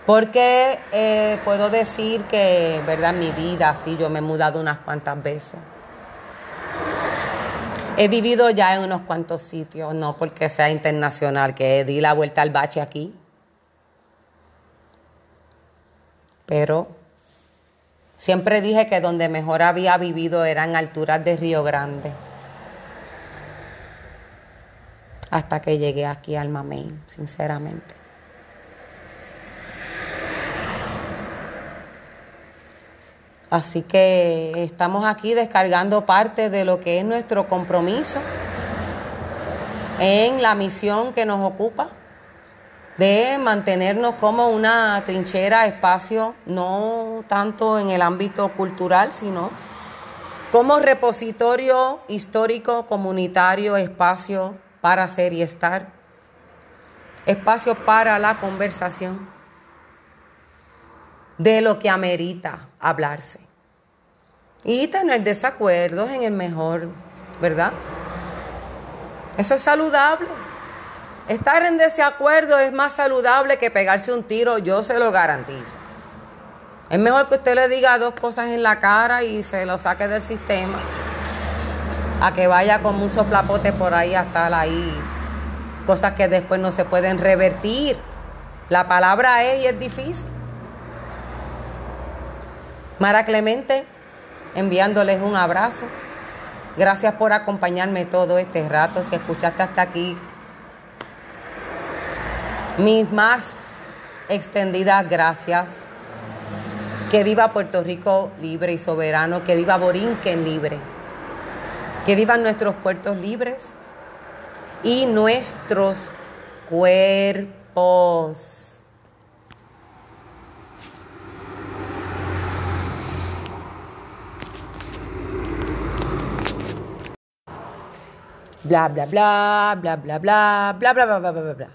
Porque eh, puedo decir que, ¿verdad? Mi vida, sí, yo me he mudado unas cuantas veces. He vivido ya en unos cuantos sitios, no porque sea internacional, que di la vuelta al bache aquí. Pero siempre dije que donde mejor había vivido eran alturas de Río Grande. Hasta que llegué aquí al Mamey, sinceramente. Así que estamos aquí descargando parte de lo que es nuestro compromiso en la misión que nos ocupa de mantenernos como una trinchera, espacio, no tanto en el ámbito cultural, sino como repositorio histórico, comunitario, espacio para ser y estar, espacio para la conversación de lo que amerita hablarse. Y tener desacuerdos en el mejor, ¿verdad? Eso es saludable. Estar en desacuerdo es más saludable que pegarse un tiro, yo se lo garantizo. Es mejor que usted le diga dos cosas en la cara y se lo saque del sistema, a que vaya como un soplapote por ahí hasta ahí, cosas que después no se pueden revertir. La palabra es y es difícil. Mara Clemente, enviándoles un abrazo. Gracias por acompañarme todo este rato. Si escuchaste hasta aquí, mis más extendidas gracias. Que viva Puerto Rico libre y soberano, que viva Borinquen libre, que vivan nuestros puertos libres y nuestros cuerpos. Bla bla bla bla bla bla bla bla bla bla bla bla.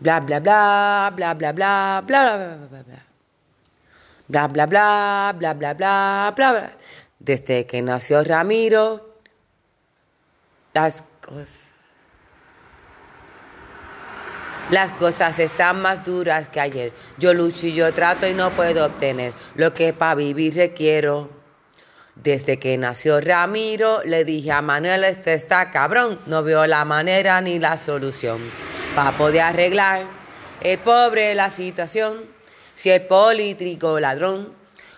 Bla bla bla bla bla bla bla bla bla bla bla. Bla bla bla bla bla bla bla bla. Desde que nació Ramiro, las cosas las cosas están más duras que ayer. Yo lucho y yo trato y no puedo obtener lo que para vivir requiero. Desde que nació Ramiro, le dije a Manuel, este está cabrón, no veo la manera ni la solución para poder arreglar el pobre la situación. Si el político ladrón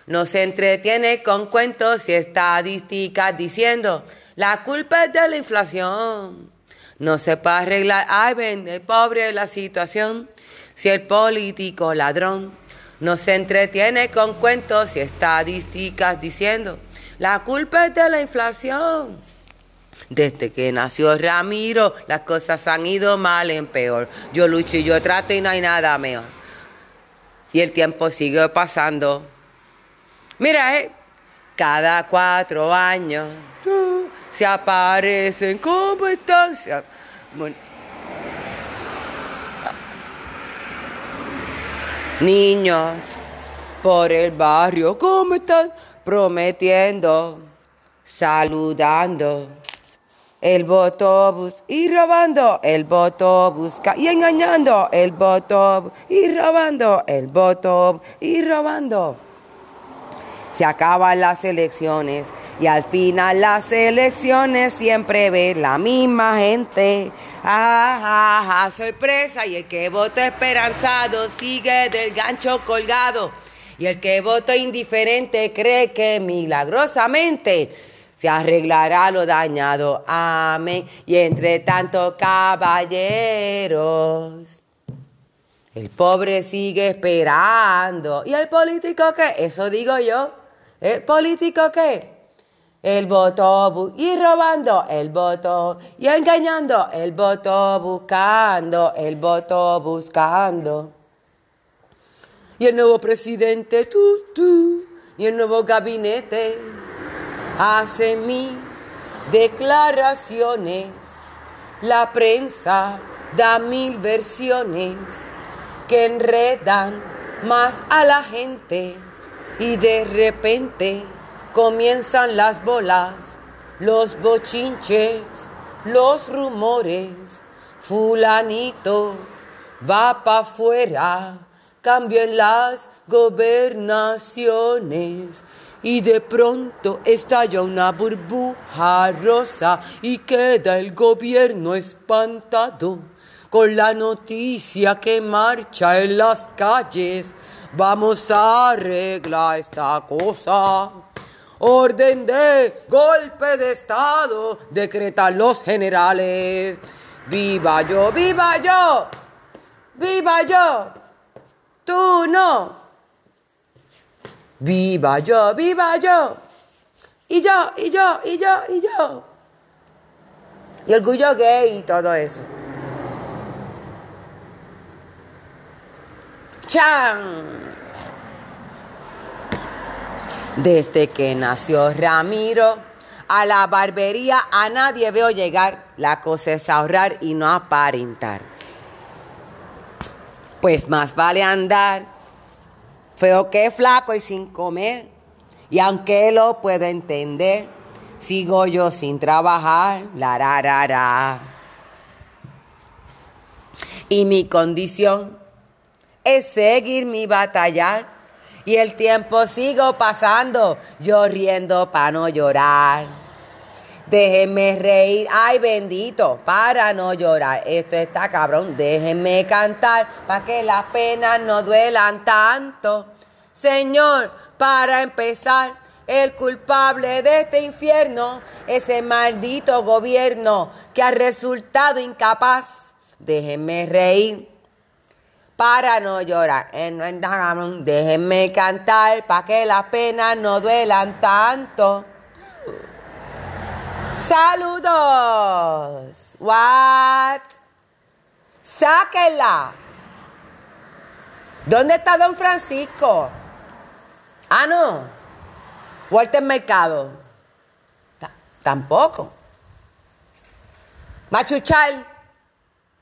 no se entretiene con cuentos y estadísticas diciendo la culpa es de la inflación. No se puede arreglar, ay, vende, pobre la situación. Si el político ladrón no se entretiene con cuentos y estadísticas diciendo la culpa es de la inflación. Desde que nació Ramiro, las cosas han ido mal en peor. Yo lucho y yo trato y no hay nada mejor. Y el tiempo sigue pasando. Mira, eh, cada cuatro años se aparecen como están. Niños por el barrio, ¿cómo están? Prometiendo, saludando. El voto y robando, el voto busca y engañando, el voto y robando, el voto y robando. Se acaban las elecciones y al final las elecciones siempre ve la misma gente. Ajá, sorpresa, y el que vota esperanzado sigue del gancho colgado. Y el que vota indiferente cree que milagrosamente se arreglará lo dañado. Amén. Y entre tanto, caballeros, el pobre sigue esperando. ¿Y el político qué? Eso digo yo. ¿El político qué? El voto y robando el voto y engañando el voto buscando el voto buscando y el nuevo presidente, tú, tú, y el nuevo gabinete hacen mi declaraciones. La prensa da mil versiones que enredan más a la gente y de repente comienzan las bolas, los bochinches, los rumores. Fulanito va para afuera cambio en las gobernaciones y de pronto estalla una burbuja rosa y queda el gobierno espantado con la noticia que marcha en las calles. Vamos a arreglar esta cosa. Orden de golpe de Estado, decretan los generales. Viva yo, viva yo, viva yo. Tú no. Viva yo, viva yo. Y yo, y yo, y yo, y yo. Y orgullo gay y todo eso. ¡Chan! Desde que nació Ramiro, a la barbería a nadie veo llegar. La cosa es ahorrar y no aparentar pues más vale andar feo que flaco y sin comer. Y aunque lo puedo entender, sigo yo sin trabajar, la ra, Y mi condición es seguir mi batallar. Y el tiempo sigo pasando, yo riendo para no llorar. Déjenme reír. Ay, bendito, para no llorar. Esto está cabrón. Déjenme cantar para que las penas no duelan tanto. Señor, para empezar, el culpable de este infierno, ese maldito gobierno que ha resultado incapaz. Déjenme reír para no llorar. Eh, déjenme cantar para que las penas no duelan tanto. Saludos. What? Sáquenla. ¿Dónde está don Francisco? Ah, no. Walter Mercado. tampoco. Machuchal.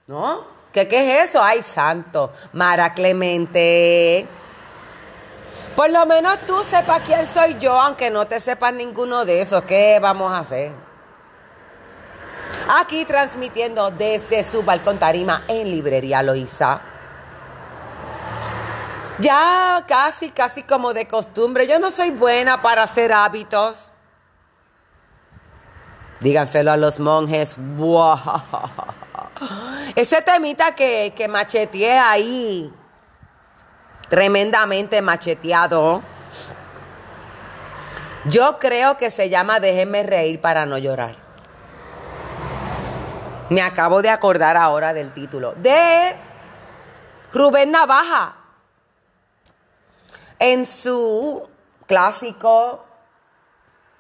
¿No? ¿Qué, ¿Qué es eso? Ay, santo. Mara Clemente. Por lo menos tú sepas quién soy yo, aunque no te sepas ninguno de esos. ¿Qué vamos a hacer? Aquí transmitiendo desde su balcón tarima en Librería Loíza. Ya casi, casi como de costumbre. Yo no soy buena para hacer hábitos. Díganselo a los monjes. Ese temita que, que macheteé ahí, tremendamente macheteado, yo creo que se llama Déjeme reír para no llorar. Me acabo de acordar ahora del título. De Rubén Navaja. En su clásico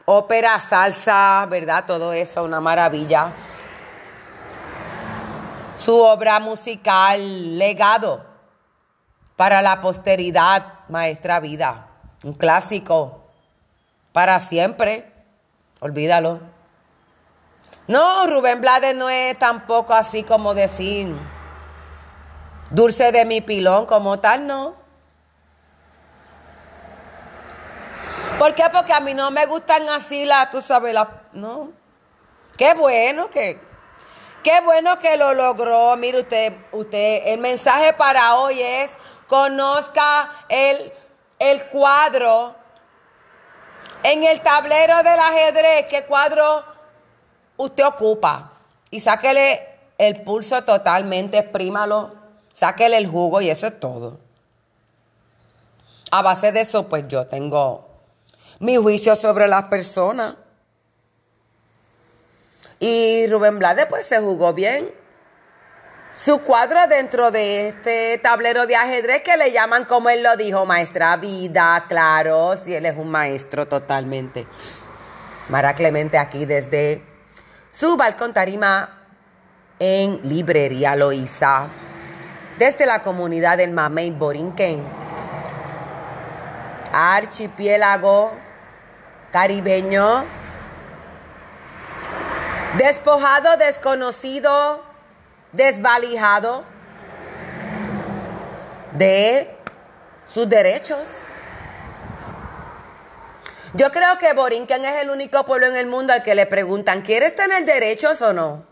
ópera, salsa, ¿verdad? Todo eso, una maravilla su obra musical legado para la posteridad, Maestra Vida. Un clásico para siempre. Olvídalo. No, Rubén Blades no es tampoco así como decir dulce de mi pilón como tal, no. ¿Por qué? Porque a mí no me gustan así las, tú sabes, las, no. Qué bueno que Qué bueno que lo logró. Mire usted, usted, el mensaje para hoy es conozca el, el cuadro. En el tablero del ajedrez, ¿qué cuadro usted ocupa? Y sáquele el pulso totalmente, exprímalo, sáquele el jugo y eso es todo. A base de eso, pues yo tengo mi juicio sobre las personas. Y Rubén Blades pues se jugó bien. Su cuadro dentro de este tablero de ajedrez que le llaman, como él lo dijo, maestra vida, claro, si él es un maestro totalmente. Mara Clemente aquí desde su balcón tarima en Librería Loíza, desde la comunidad del Mamey Borinquen, archipiélago caribeño. Despojado, desconocido, desvalijado de sus derechos. Yo creo que Borinquen es el único pueblo en el mundo al que le preguntan, ¿quieres tener derechos o no?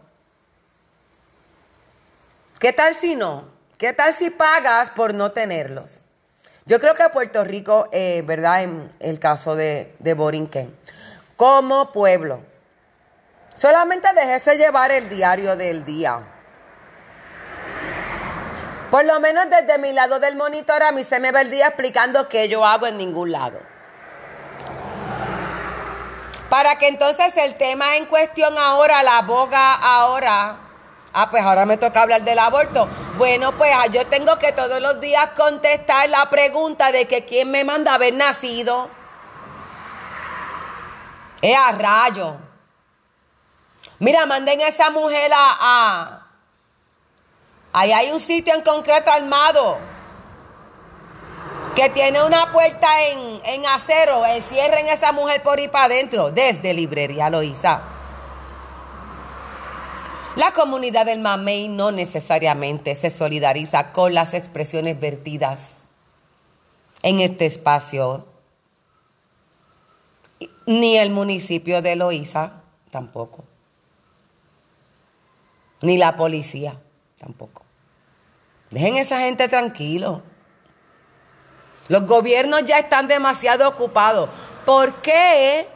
¿Qué tal si no? ¿Qué tal si pagas por no tenerlos? Yo creo que Puerto Rico, eh, ¿verdad? En el caso de, de Borinquen, como pueblo, Solamente déjese llevar el diario del día. Por lo menos desde mi lado del monitor a mí se me ve el día explicando qué yo hago en ningún lado. Para que entonces el tema en cuestión ahora, la boga ahora, ah, pues ahora me toca hablar del aborto. Bueno, pues ah, yo tengo que todos los días contestar la pregunta de que quién me manda haber nacido. Es a rayo. Mira, manden a esa mujer a, Ahí hay un sitio en concreto armado que tiene una puerta en, en acero. Encierren esa mujer por ir para adentro. Desde Librería Loíza. La comunidad del Mamey no necesariamente se solidariza con las expresiones vertidas en este espacio. Ni el municipio de Loíza tampoco ni la policía tampoco. Dejen esa gente tranquilo. Los gobiernos ya están demasiado ocupados. ¿Por qué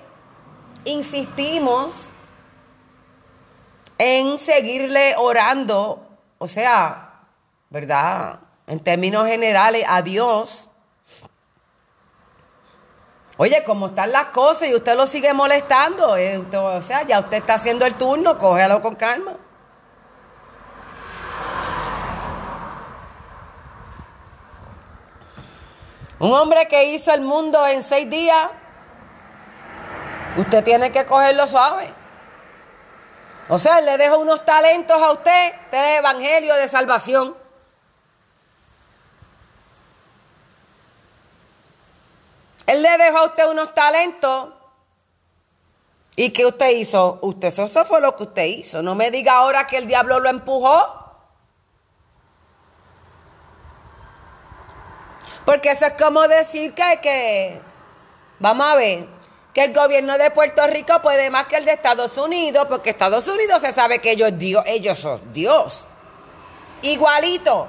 insistimos en seguirle orando, o sea, ¿verdad? En términos generales, a Dios. Oye, como están las cosas y usted lo sigue molestando, eh, o sea, ya usted está haciendo el turno, cógelo con calma. Un hombre que hizo el mundo en seis días, usted tiene que cogerlo suave. O sea, le dejo unos talentos a usted, este evangelio de salvación. Él le dejó a usted unos talentos. ¿Y qué usted hizo? Usted, eso fue lo que usted hizo. No me diga ahora que el diablo lo empujó. Porque eso es como decir que, que, vamos a ver, que el gobierno de Puerto Rico puede más que el de Estados Unidos, porque Estados Unidos se sabe que ellos, Dios, ellos son Dios. Igualito.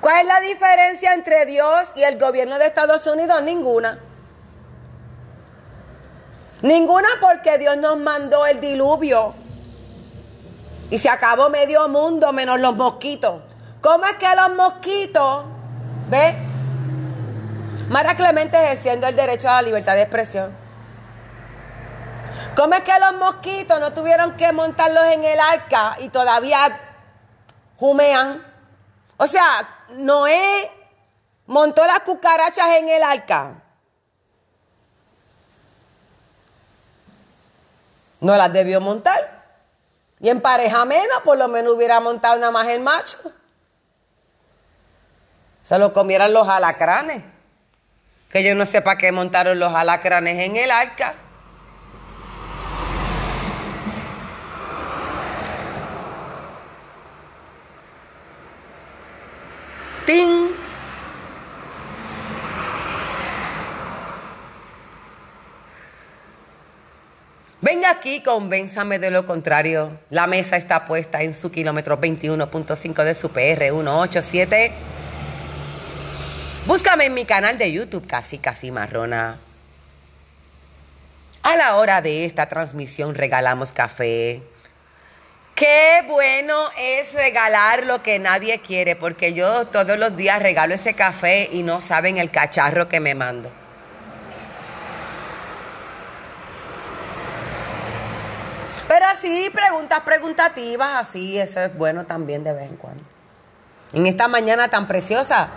¿Cuál es la diferencia entre Dios y el gobierno de Estados Unidos? Ninguna. Ninguna porque Dios nos mandó el diluvio. Y se acabó medio mundo menos los mosquitos. ¿Cómo es que los mosquitos ¿Ve? Mara Clemente ejerciendo el derecho a la libertad de expresión. ¿Cómo es que los mosquitos no tuvieron que montarlos en el arca y todavía humean? O sea, Noé montó las cucarachas en el arca. No las debió montar. Y en pareja menos, por lo menos hubiera montado una más el macho. Se lo comieran los alacranes. Que yo no sé para qué montaron los alacranes en el arca. ¡Ting! Venga aquí, convénzame de lo contrario. La mesa está puesta en su kilómetro 21.5 de su PR 187. Búscame en mi canal de YouTube Casi Casi Marrona. A la hora de esta transmisión regalamos café. Qué bueno es regalar lo que nadie quiere, porque yo todos los días regalo ese café y no saben el cacharro que me mando. Pero así, preguntas preguntativas, así, eso es bueno también de vez en cuando. En esta mañana tan preciosa,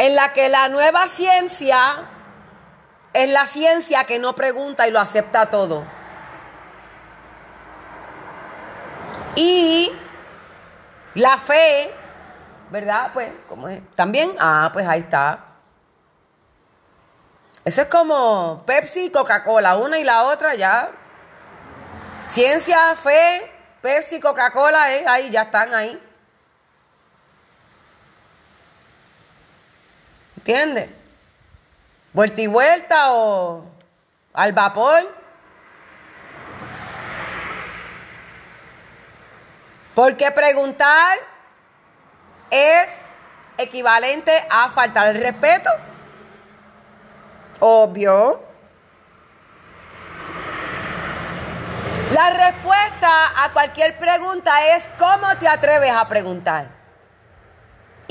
en la que la nueva ciencia es la ciencia que no pregunta y lo acepta todo. Y la fe, ¿verdad? Pues, ¿cómo es? También, ah, pues ahí está. Eso es como Pepsi y Coca-Cola, una y la otra ya. Ciencia, fe, Pepsi, Coca-Cola, eh, ahí ya están ahí. ¿Entiendes? Vuelta y vuelta o al vapor. Porque preguntar es equivalente a faltar el respeto. Obvio. La respuesta a cualquier pregunta es cómo te atreves a preguntar.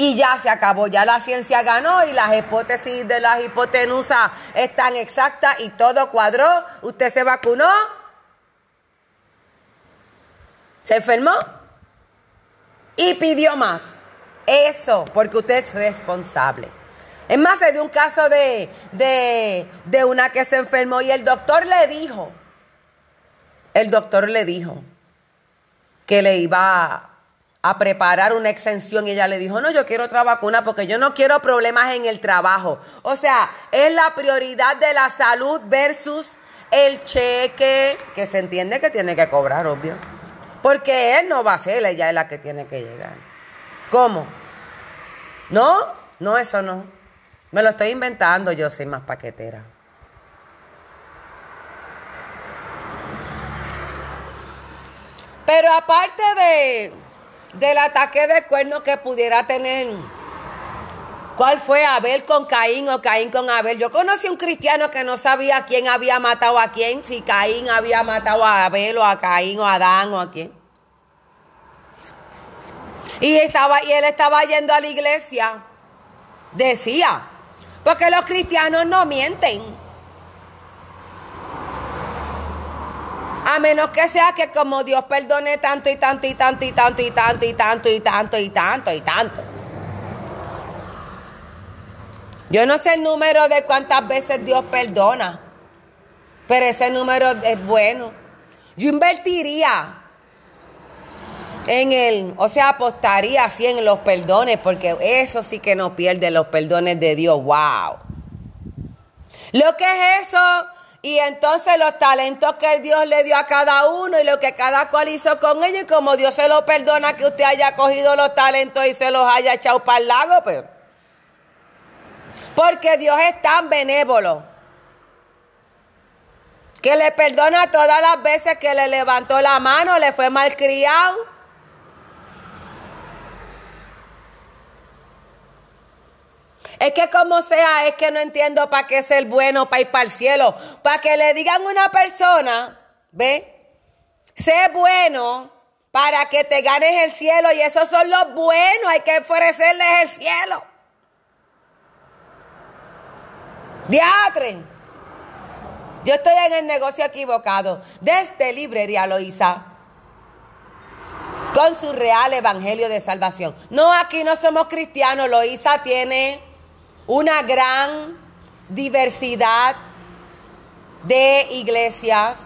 Y ya se acabó, ya la ciencia ganó y las hipótesis de las hipotenusas están exactas y todo cuadró. Usted se vacunó. Se enfermó. Y pidió más. Eso, porque usted es responsable. Es más, se dio un caso de, de, de una que se enfermó y el doctor le dijo, el doctor le dijo que le iba a preparar una exención y ella le dijo, no, yo quiero otra vacuna porque yo no quiero problemas en el trabajo. O sea, es la prioridad de la salud versus el cheque que se entiende que tiene que cobrar, obvio. Porque él no va a ser, ella es la que tiene que llegar. ¿Cómo? ¿No? No, eso no. Me lo estoy inventando, yo soy más paquetera. Pero aparte de del ataque de cuerno que pudiera tener ¿Cuál fue Abel con Caín o Caín con Abel? Yo conocí un cristiano que no sabía quién había matado a quién, si Caín había matado a Abel o a Caín o a Adán o a quién. Y, estaba, y él estaba yendo a la iglesia. Decía, porque los cristianos no mienten. A menos que sea que como Dios perdone tanto y tanto y tanto y tanto y tanto y tanto y tanto y tanto y tanto. Yo no sé el número de cuántas veces Dios perdona, pero ese número es bueno. Yo invertiría en el, o sea, apostaría así en los perdones, porque eso sí que no pierde los perdones de Dios. ¡Wow! Lo que es eso, y entonces los talentos que Dios le dio a cada uno y lo que cada cual hizo con ellos, y como Dios se lo perdona que usted haya cogido los talentos y se los haya echado para el lago, pero. Porque Dios es tan benévolo que le perdona todas las veces que le levantó la mano, le fue malcriado. Es que como sea, es que no entiendo para qué ser bueno, para ir para el cielo. Para que le digan a una persona, ¿ve? Sé bueno para que te ganes el cielo y esos son los buenos, hay que ofrecerles el cielo. Diatre. Yo estoy en el negocio equivocado. Desde Librería Loíza. Con su real evangelio de salvación. No, aquí no somos cristianos. Loíza tiene una gran diversidad de iglesias.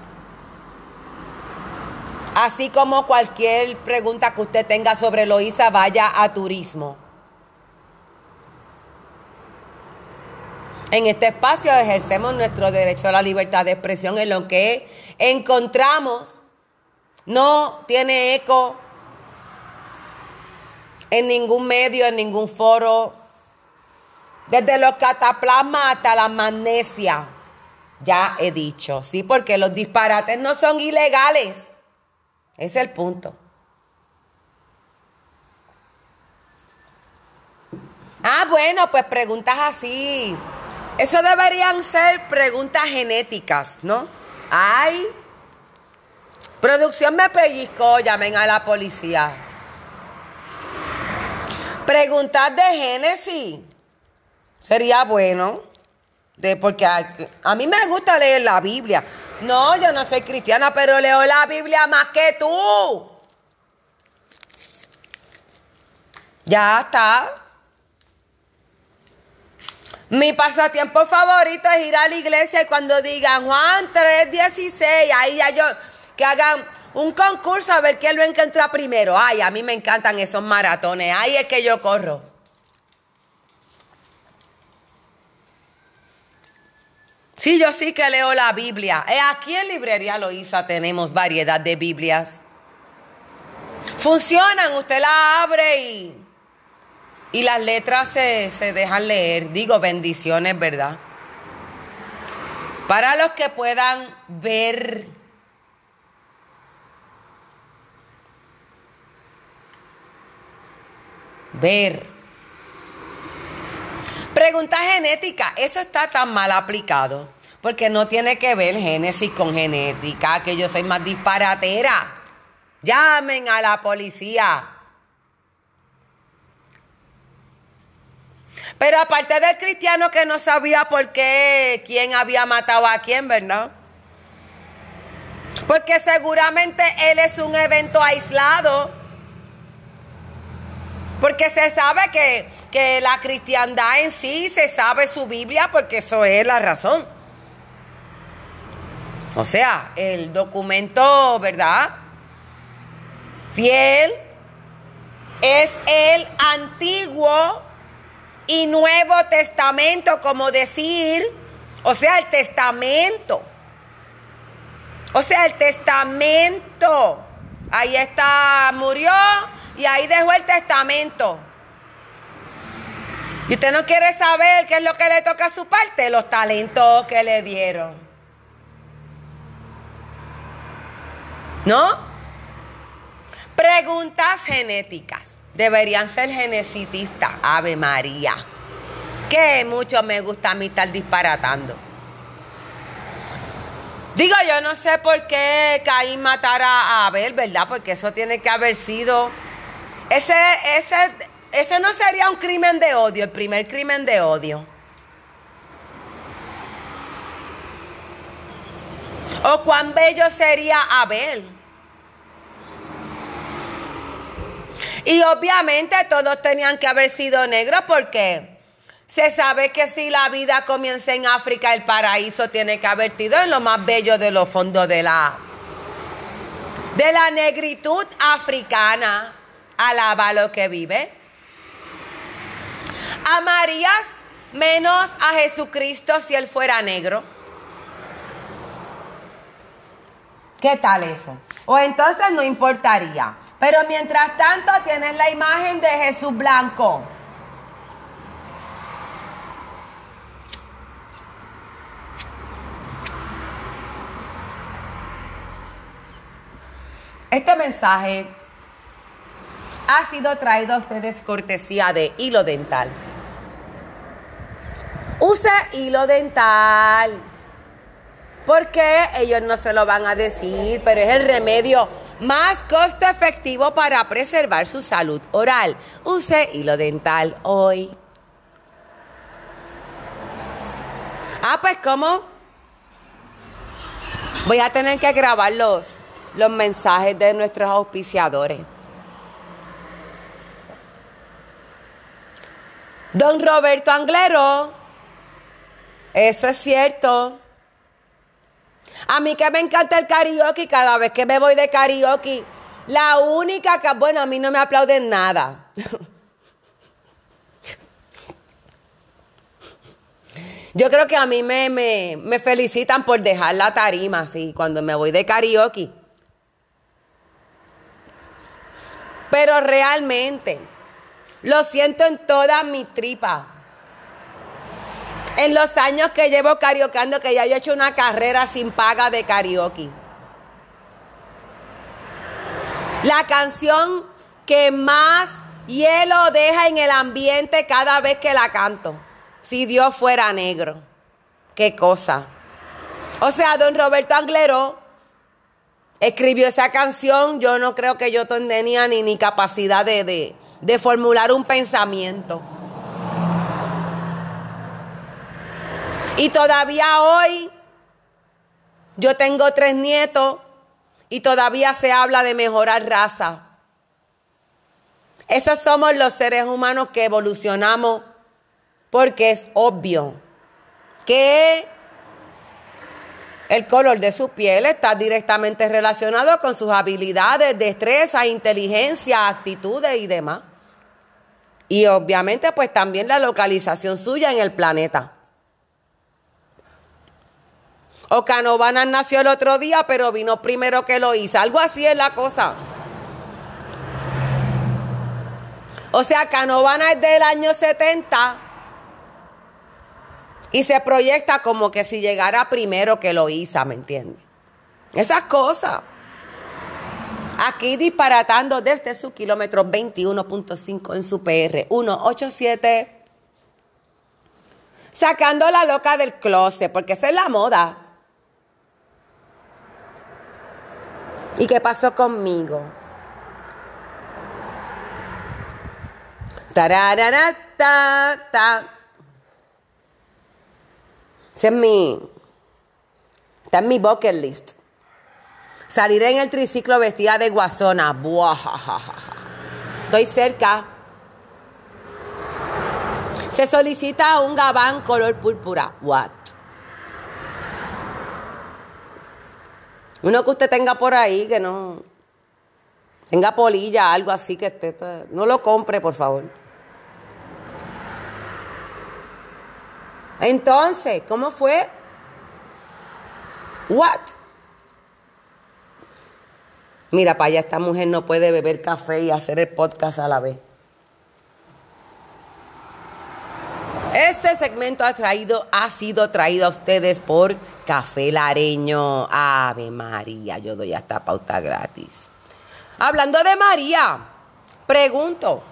Así como cualquier pregunta que usted tenga sobre Loíza, vaya a turismo. En este espacio ejercemos nuestro derecho a la libertad de expresión en lo que encontramos. No tiene eco en ningún medio, en ningún foro. Desde los cataplasmas hasta la magnesia. Ya he dicho, sí, porque los disparates no son ilegales. Es el punto. Ah, bueno, pues preguntas así. Eso deberían ser preguntas genéticas, ¿no? Ay, producción me pellizcó, llamen a la policía. Preguntas de Génesis. Sería bueno. De, porque a, a, mí me gusta leer la Biblia. No, yo no soy cristiana, pero leo la Biblia más que tú. Ya está. Mi pasatiempo favorito es ir a la iglesia y cuando digan Juan 3.16, ahí ya yo, que hagan un concurso a ver quién lo encuentra primero. Ay, a mí me encantan esos maratones. Ahí es que yo corro. Sí, yo sí que leo la Biblia. Eh, aquí en Librería Loíza tenemos variedad de Biblias. Funcionan, usted la abre y y las letras se, se dejan leer. Digo, bendiciones, ¿verdad? Para los que puedan ver ver. Pregunta genética, eso está tan mal aplicado, porque no tiene que ver Génesis con genética, que yo soy más disparatera. Llamen a la policía. Pero aparte del cristiano que no sabía por qué, quién había matado a quién, ¿verdad? Porque seguramente él es un evento aislado. Porque se sabe que, que la cristiandad en sí se sabe su Biblia porque eso es la razón. O sea, el documento, ¿verdad? Fiel es el antiguo y Nuevo Testamento, como decir, o sea, el testamento. O sea, el testamento. Ahí está, murió y ahí dejó el testamento. Y usted no quiere saber qué es lo que le toca a su parte, los talentos que le dieron. ¿No? Preguntas genéticas. Deberían ser genesitistas. Ave María. Que mucho me gusta a mí estar disparatando. Digo, yo no sé por qué Caín matara a Abel, ¿verdad? Porque eso tiene que haber sido. Ese, ese, ese no sería un crimen de odio, el primer crimen de odio. O cuán bello sería Abel. Y obviamente todos tenían que haber sido negros porque se sabe que si la vida comienza en África, el paraíso tiene que haber sido en lo más bello de los fondos de la, de la negritud africana. Alaba lo que vive. ¿Amarías menos a Jesucristo si él fuera negro? ¿Qué tal eso? O entonces no importaría. Pero mientras tanto tienes la imagen de Jesús blanco. Este mensaje ha sido traído a ustedes cortesía de hilo dental. Use hilo dental. Porque ellos no se lo van a decir, pero es el remedio más costo efectivo para preservar su salud oral. Use hilo dental hoy. Ah, pues ¿cómo? Voy a tener que grabar los, los mensajes de nuestros auspiciadores. Don Roberto Anglero, eso es cierto. A mí que me encanta el karaoke, cada vez que me voy de karaoke, la única que, bueno, a mí no me aplauden nada. Yo creo que a mí me, me, me, felicitan por dejar la tarima así cuando me voy de karaoke. Pero realmente lo siento en todas mis tripas en los años que llevo karaokeando, que ya yo he hecho una carrera sin paga de karaoke. La canción que más hielo deja en el ambiente cada vez que la canto. Si Dios fuera negro. Qué cosa. O sea, don Roberto Anglero escribió esa canción. Yo no creo que yo tenía ni, ni capacidad de, de, de formular un pensamiento. Y todavía hoy yo tengo tres nietos y todavía se habla de mejorar raza. Esos somos los seres humanos que evolucionamos porque es obvio que el color de su piel está directamente relacionado con sus habilidades, destreza, inteligencia, actitudes y demás. Y obviamente pues también la localización suya en el planeta. O Canovanas nació el otro día, pero vino primero que lo hizo. Algo así es la cosa. O sea, Canovana es del año 70 y se proyecta como que si llegara primero que lo hizo, ¿me entiendes? Esas cosas. Aquí disparatando desde su kilómetro 21.5 en su PR 187. Sacando la loca del closet, porque esa es la moda. ¿Y qué pasó conmigo? Tararara, ta. Ese es mi. Está en mi bucket list. Saliré en el triciclo vestida de guasona. Estoy cerca. Se solicita un gabán color púrpura. What? Uno que usted tenga por ahí, que no tenga polilla, algo así que esté. No lo compre, por favor. Entonces, ¿cómo fue? What? Mira, para allá esta mujer no puede beber café y hacer el podcast a la vez. Este segmento ha, sido traído a ustedes por Café Lareño. Ave María, yo doy hasta pauta gratis. Hablando de María, pregunto.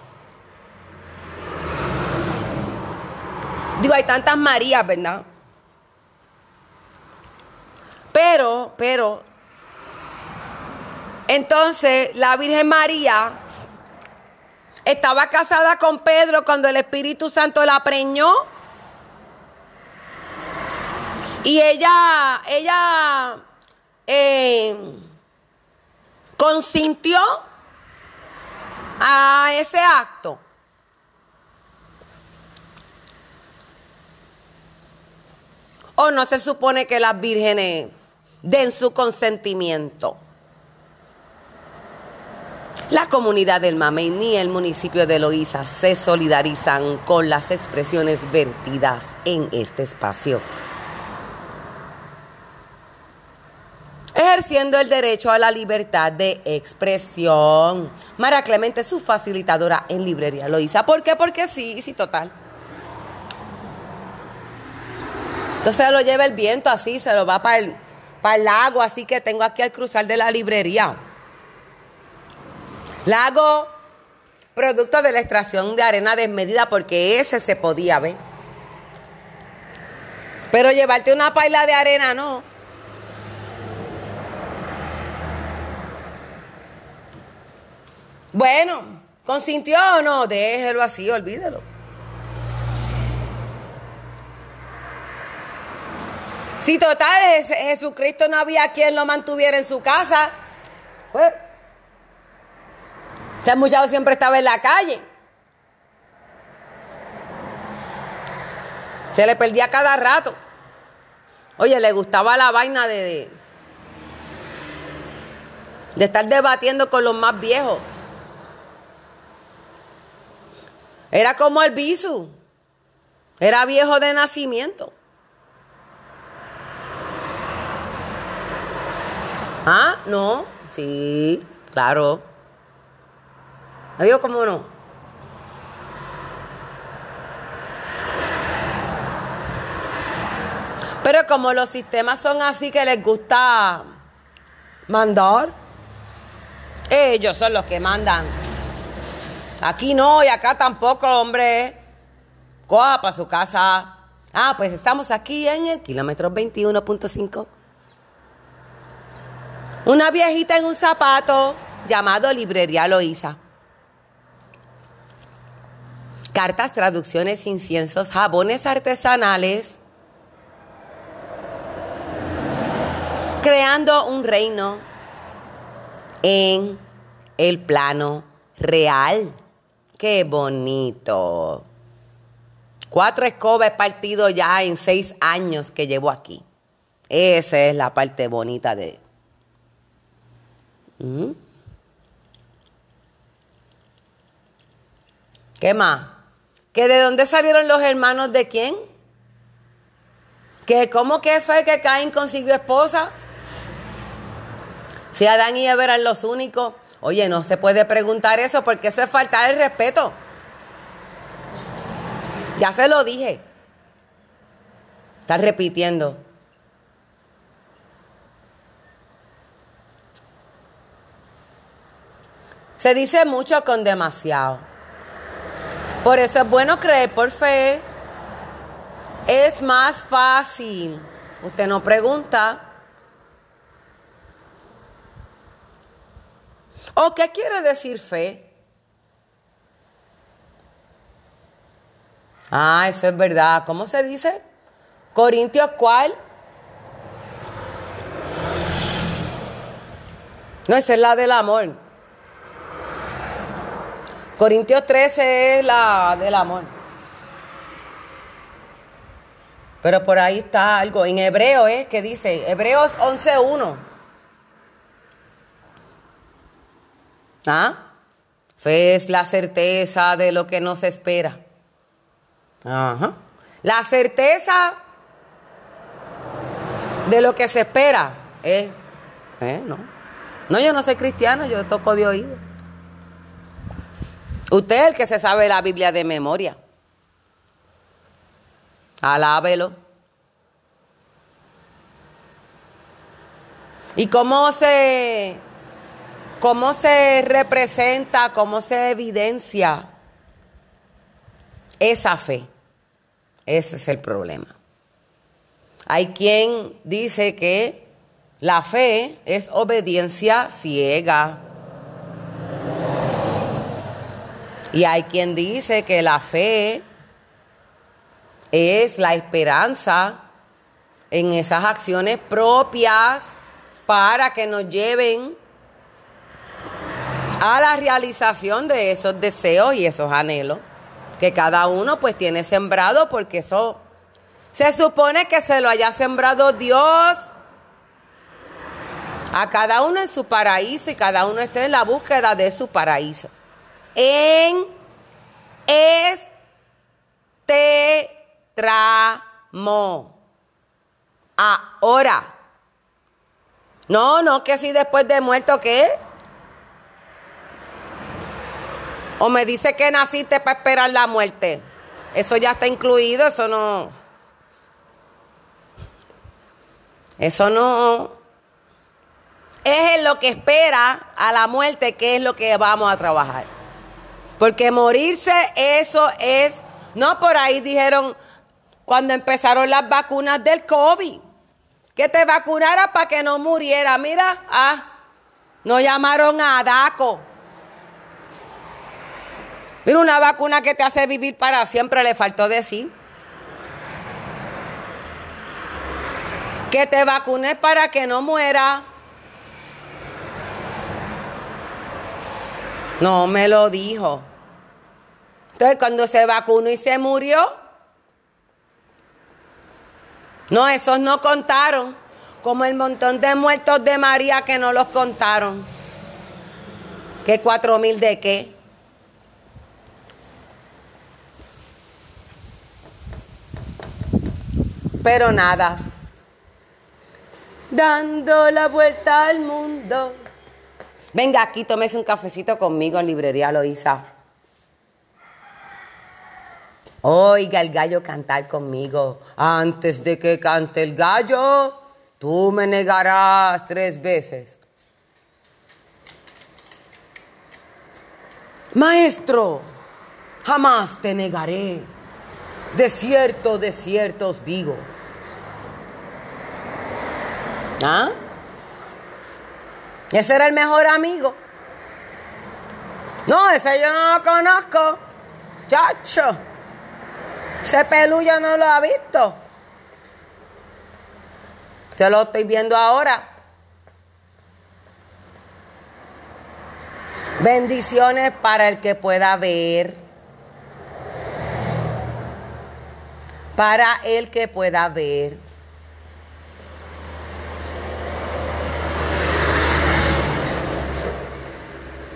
Digo, hay tantas Marías, ¿verdad? Pero, pero, entonces la Virgen María estaba casada con Pedro cuando el Espíritu Santo la preñó. Y ella, ella eh, consintió a ese acto. ¿O no se supone que las vírgenes den su consentimiento? La comunidad del Mamey ni el municipio de Loíza se solidarizan con las expresiones vertidas en este espacio. Ejerciendo el derecho a la libertad de expresión. Mara Clemente, su facilitadora en librería Loíza. ¿Por qué? Porque sí, sí, total. Entonces lo lleva el viento así, se lo va para el, para el lago, así que tengo aquí al cruzar de la librería. Lago, producto de la extracción de arena desmedida, porque ese se podía ver. Pero llevarte una paila de arena, no. Bueno, ¿consintió o no? Déjelo así, olvídelo. Si total Jesucristo no había quien lo mantuviera en su casa, pues ese muchacho siempre estaba en la calle. Se le perdía cada rato. Oye, le gustaba la vaina de, de, de estar debatiendo con los más viejos. Era como el bisu. Era viejo de nacimiento. Ah, no, sí, claro. Adiós, cómo no. Pero como los sistemas son así que les gusta mandar, ellos son los que mandan. Aquí no y acá tampoco, hombre. Coja para su casa. Ah, pues estamos aquí en el kilómetro 21.5. Una viejita en un zapato llamado Librería Loíza. Cartas, traducciones, inciensos, jabones artesanales. Creando un reino en el plano real. Qué bonito. Cuatro escobas partido ya en seis años que llevo aquí. Esa es la parte bonita de... ¿Mm? ¿Qué más? ¿Que de dónde salieron los hermanos de quién? ¿Que cómo que fue que Caín consiguió esposa? Si Adán y Eva eran los únicos. Oye, no se puede preguntar eso porque eso es faltar el respeto. Ya se lo dije. Estás repitiendo. Se dice mucho con demasiado. Por eso es bueno creer por fe. Es más fácil. Usted no pregunta. ¿O qué quiere decir fe? Ah, eso es verdad. ¿Cómo se dice? Corintios cuál? No, esa es la del amor. Corintios 13 es la del amor. Pero por ahí está algo. En hebreo es que dice, Hebreos 11.1. ¿Ah? Fe es la certeza de lo que no se espera. Ajá. La certeza de lo que se espera es, eh, no. No, yo no soy cristiano, yo toco de oído. Usted es el que se sabe la Biblia de memoria. Alábelo. ¿Y cómo se, cómo se representa, cómo se evidencia esa fe? Ese es el problema. Hay quien dice que la fe es obediencia ciega. Y hay quien dice que la fe es la esperanza en esas acciones propias para que nos lleven a la realización de esos deseos y esos anhelos que cada uno pues tiene sembrado porque eso se supone que se lo haya sembrado Dios a cada uno en su paraíso y cada uno esté en la búsqueda de su paraíso. En este tramo. Ahora. No, no, que si después de muerto, ¿qué? O me dice que naciste para esperar la muerte. Eso ya está incluido, eso no. Eso no. Es en lo que espera a la muerte que es lo que vamos a trabajar. Porque morirse, eso es. No por ahí dijeron cuando empezaron las vacunas del COVID. Que te vacunara para que no muriera. Mira, ah, no llamaron a DACO. Mira, una vacuna que te hace vivir para siempre, le faltó decir. Que te vacunes para que no muera. No me lo dijo. Entonces, cuando se vacunó y se murió, no, esos no contaron. Como el montón de muertos de María que no los contaron. ¿Qué cuatro mil de qué? Pero nada. Dando la vuelta al mundo. Venga aquí, tómese un cafecito conmigo en Librería Loíza. Oiga el gallo cantar conmigo. Antes de que cante el gallo, tú me negarás tres veces. Maestro, jamás te negaré. De cierto, de cierto os digo. ¿Ah? Ese era el mejor amigo. No, ese yo no lo conozco. Chacho. Ese pelullo no lo ha visto. Te lo estoy viendo ahora. Bendiciones para el que pueda ver. Para el que pueda ver.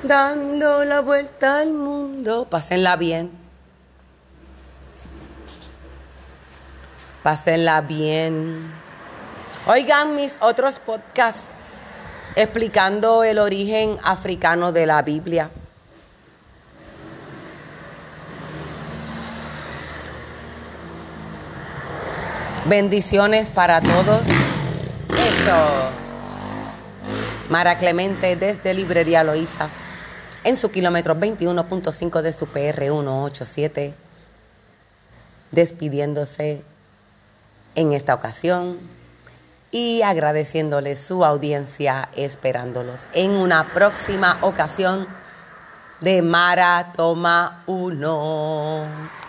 Dando la vuelta al mundo. Pásenla bien. Pásenla bien. Oigan mis otros podcasts explicando el origen africano de la Biblia. Bendiciones para todos. Esto. Mara Clemente desde Librería Loíza en su kilómetro 21.5 de su PR 187. Despidiéndose en esta ocasión y agradeciéndoles su audiencia, esperándolos en una próxima ocasión de Mara Toma 1.